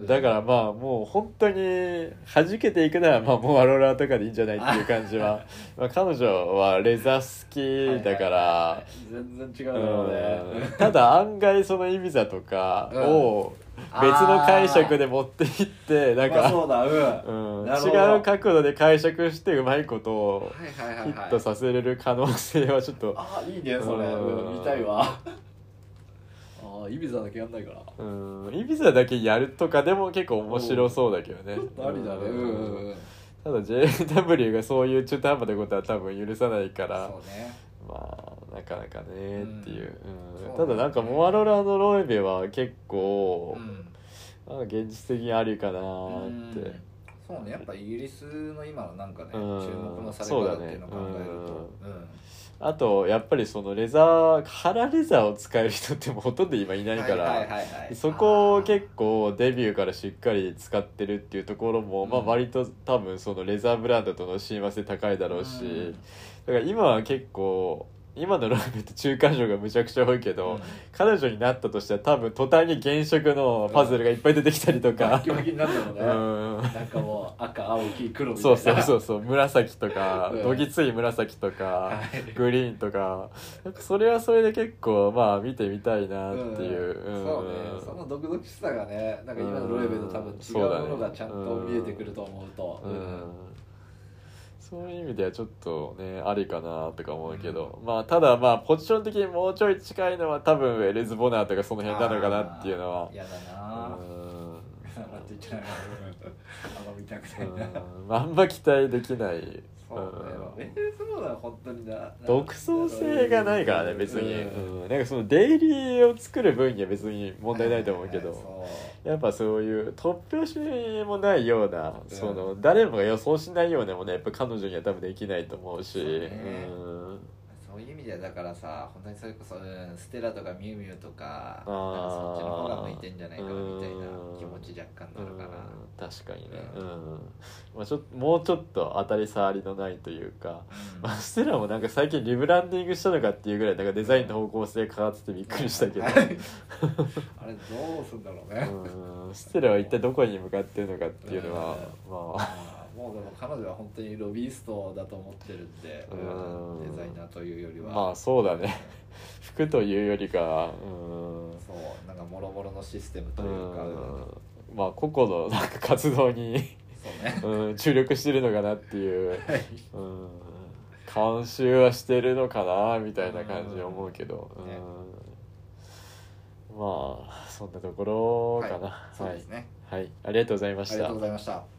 うん。だからまあもう本当に弾けていくならまあもうアローラーとかでいいんじゃないっていう感じは。まあ彼女はレザー好きだから、はい。はい全然違うだろうねうん。ただ案外そのイビザとかを別の解釈で持っていってなんか、違う角度で解釈してうまいことをヒットさせれる可能性はちょっと、あいいねそれ。うん。うん見たいわああイビザだけやんないから。うん、イビザだけやるとかでも結構面白そうだけどね。ちょっとありだね。うん。ただ JW がそういう中途半端なことは多分許さないから。そうね。まあなかなかねっていう、うん。ただなんかモアロラのロエベは結構う、ん。現実的にありかなーって、そうねやっぱイギリスの今のなんかね注うん目のされ方っていうのを考えると。うんあとやっぱりそのレザー腹レザーを使える人ってほとんど今いないから、そこを結構デビューからしっかり使ってるっていうところも、まあうん割と多分そのレザーブランドとの親和性高いだろうし、うん。だから今は結構今のロイベって中間賞がむちゃくちゃ多いけど、うん。彼女になったとしては多分途端に原色のパズルがいっぱい出てきたりとか。バッキ、バキになうん。なんかもう赤青黄黒みたいな。そうそうそうそう。紫とか、うん。どぎつい紫とか、はい。グリーンとか。なんかそれはそれで結構まあ見てみたいなっていう、うん。うん。そうね。その独々しさがねなんか今のロエベと多分違うものがちゃんと見えてくると思うと。うん。うんそういう意味ではちょっとねありかなとか思うけど、まあただまあポジション的にもうちょい近いのは多分ウェルズ・ボナーとかその辺なのかなっていうのは嫌だうなあんま見たくないな。うん。あんま期待できない。そううん。そうだ本当にな独創性がないからね別に、うん。うん。なんかそのデイリーを作る分には別に問題ないと思うけど、やっぱそういう突拍子もないような、うん。その誰もが予想しないようなものはやっぱ彼女には多分できないと思うしそうね。うんいう意味ではだからさ本当にそれこそ、うんステラとかミュウミュウとかそっちの方が向いてんじゃないかなみたいな気持ち若干なるかなうん。確かにね、ううん。んまあ、ちょもうちょっと当たり障りのないというか、うん。まあ、ステラもなんか最近リブランディングしたのかっていうぐらいなんかデザインの方向性変わっててびっくりしたけど、あれどうすんだろうね、うん。ステラは一体どこに向かってるのかっていうのは、まあもうでも彼女は本当にロビーストだと思ってるんで、うん。デザイナーというよりは。まあそうだね。服というよりかはうん。そうなんかもろもろのシステムというか、まあ個々のなんか活動に、そうね。うん、注力してるのかなっていう、はい。うん、監修はしてるのかなみたいな感じで思うけど、うまあそんなところかな。はい、そうですね、はい、はい、ありがとうございました。ありがとうございました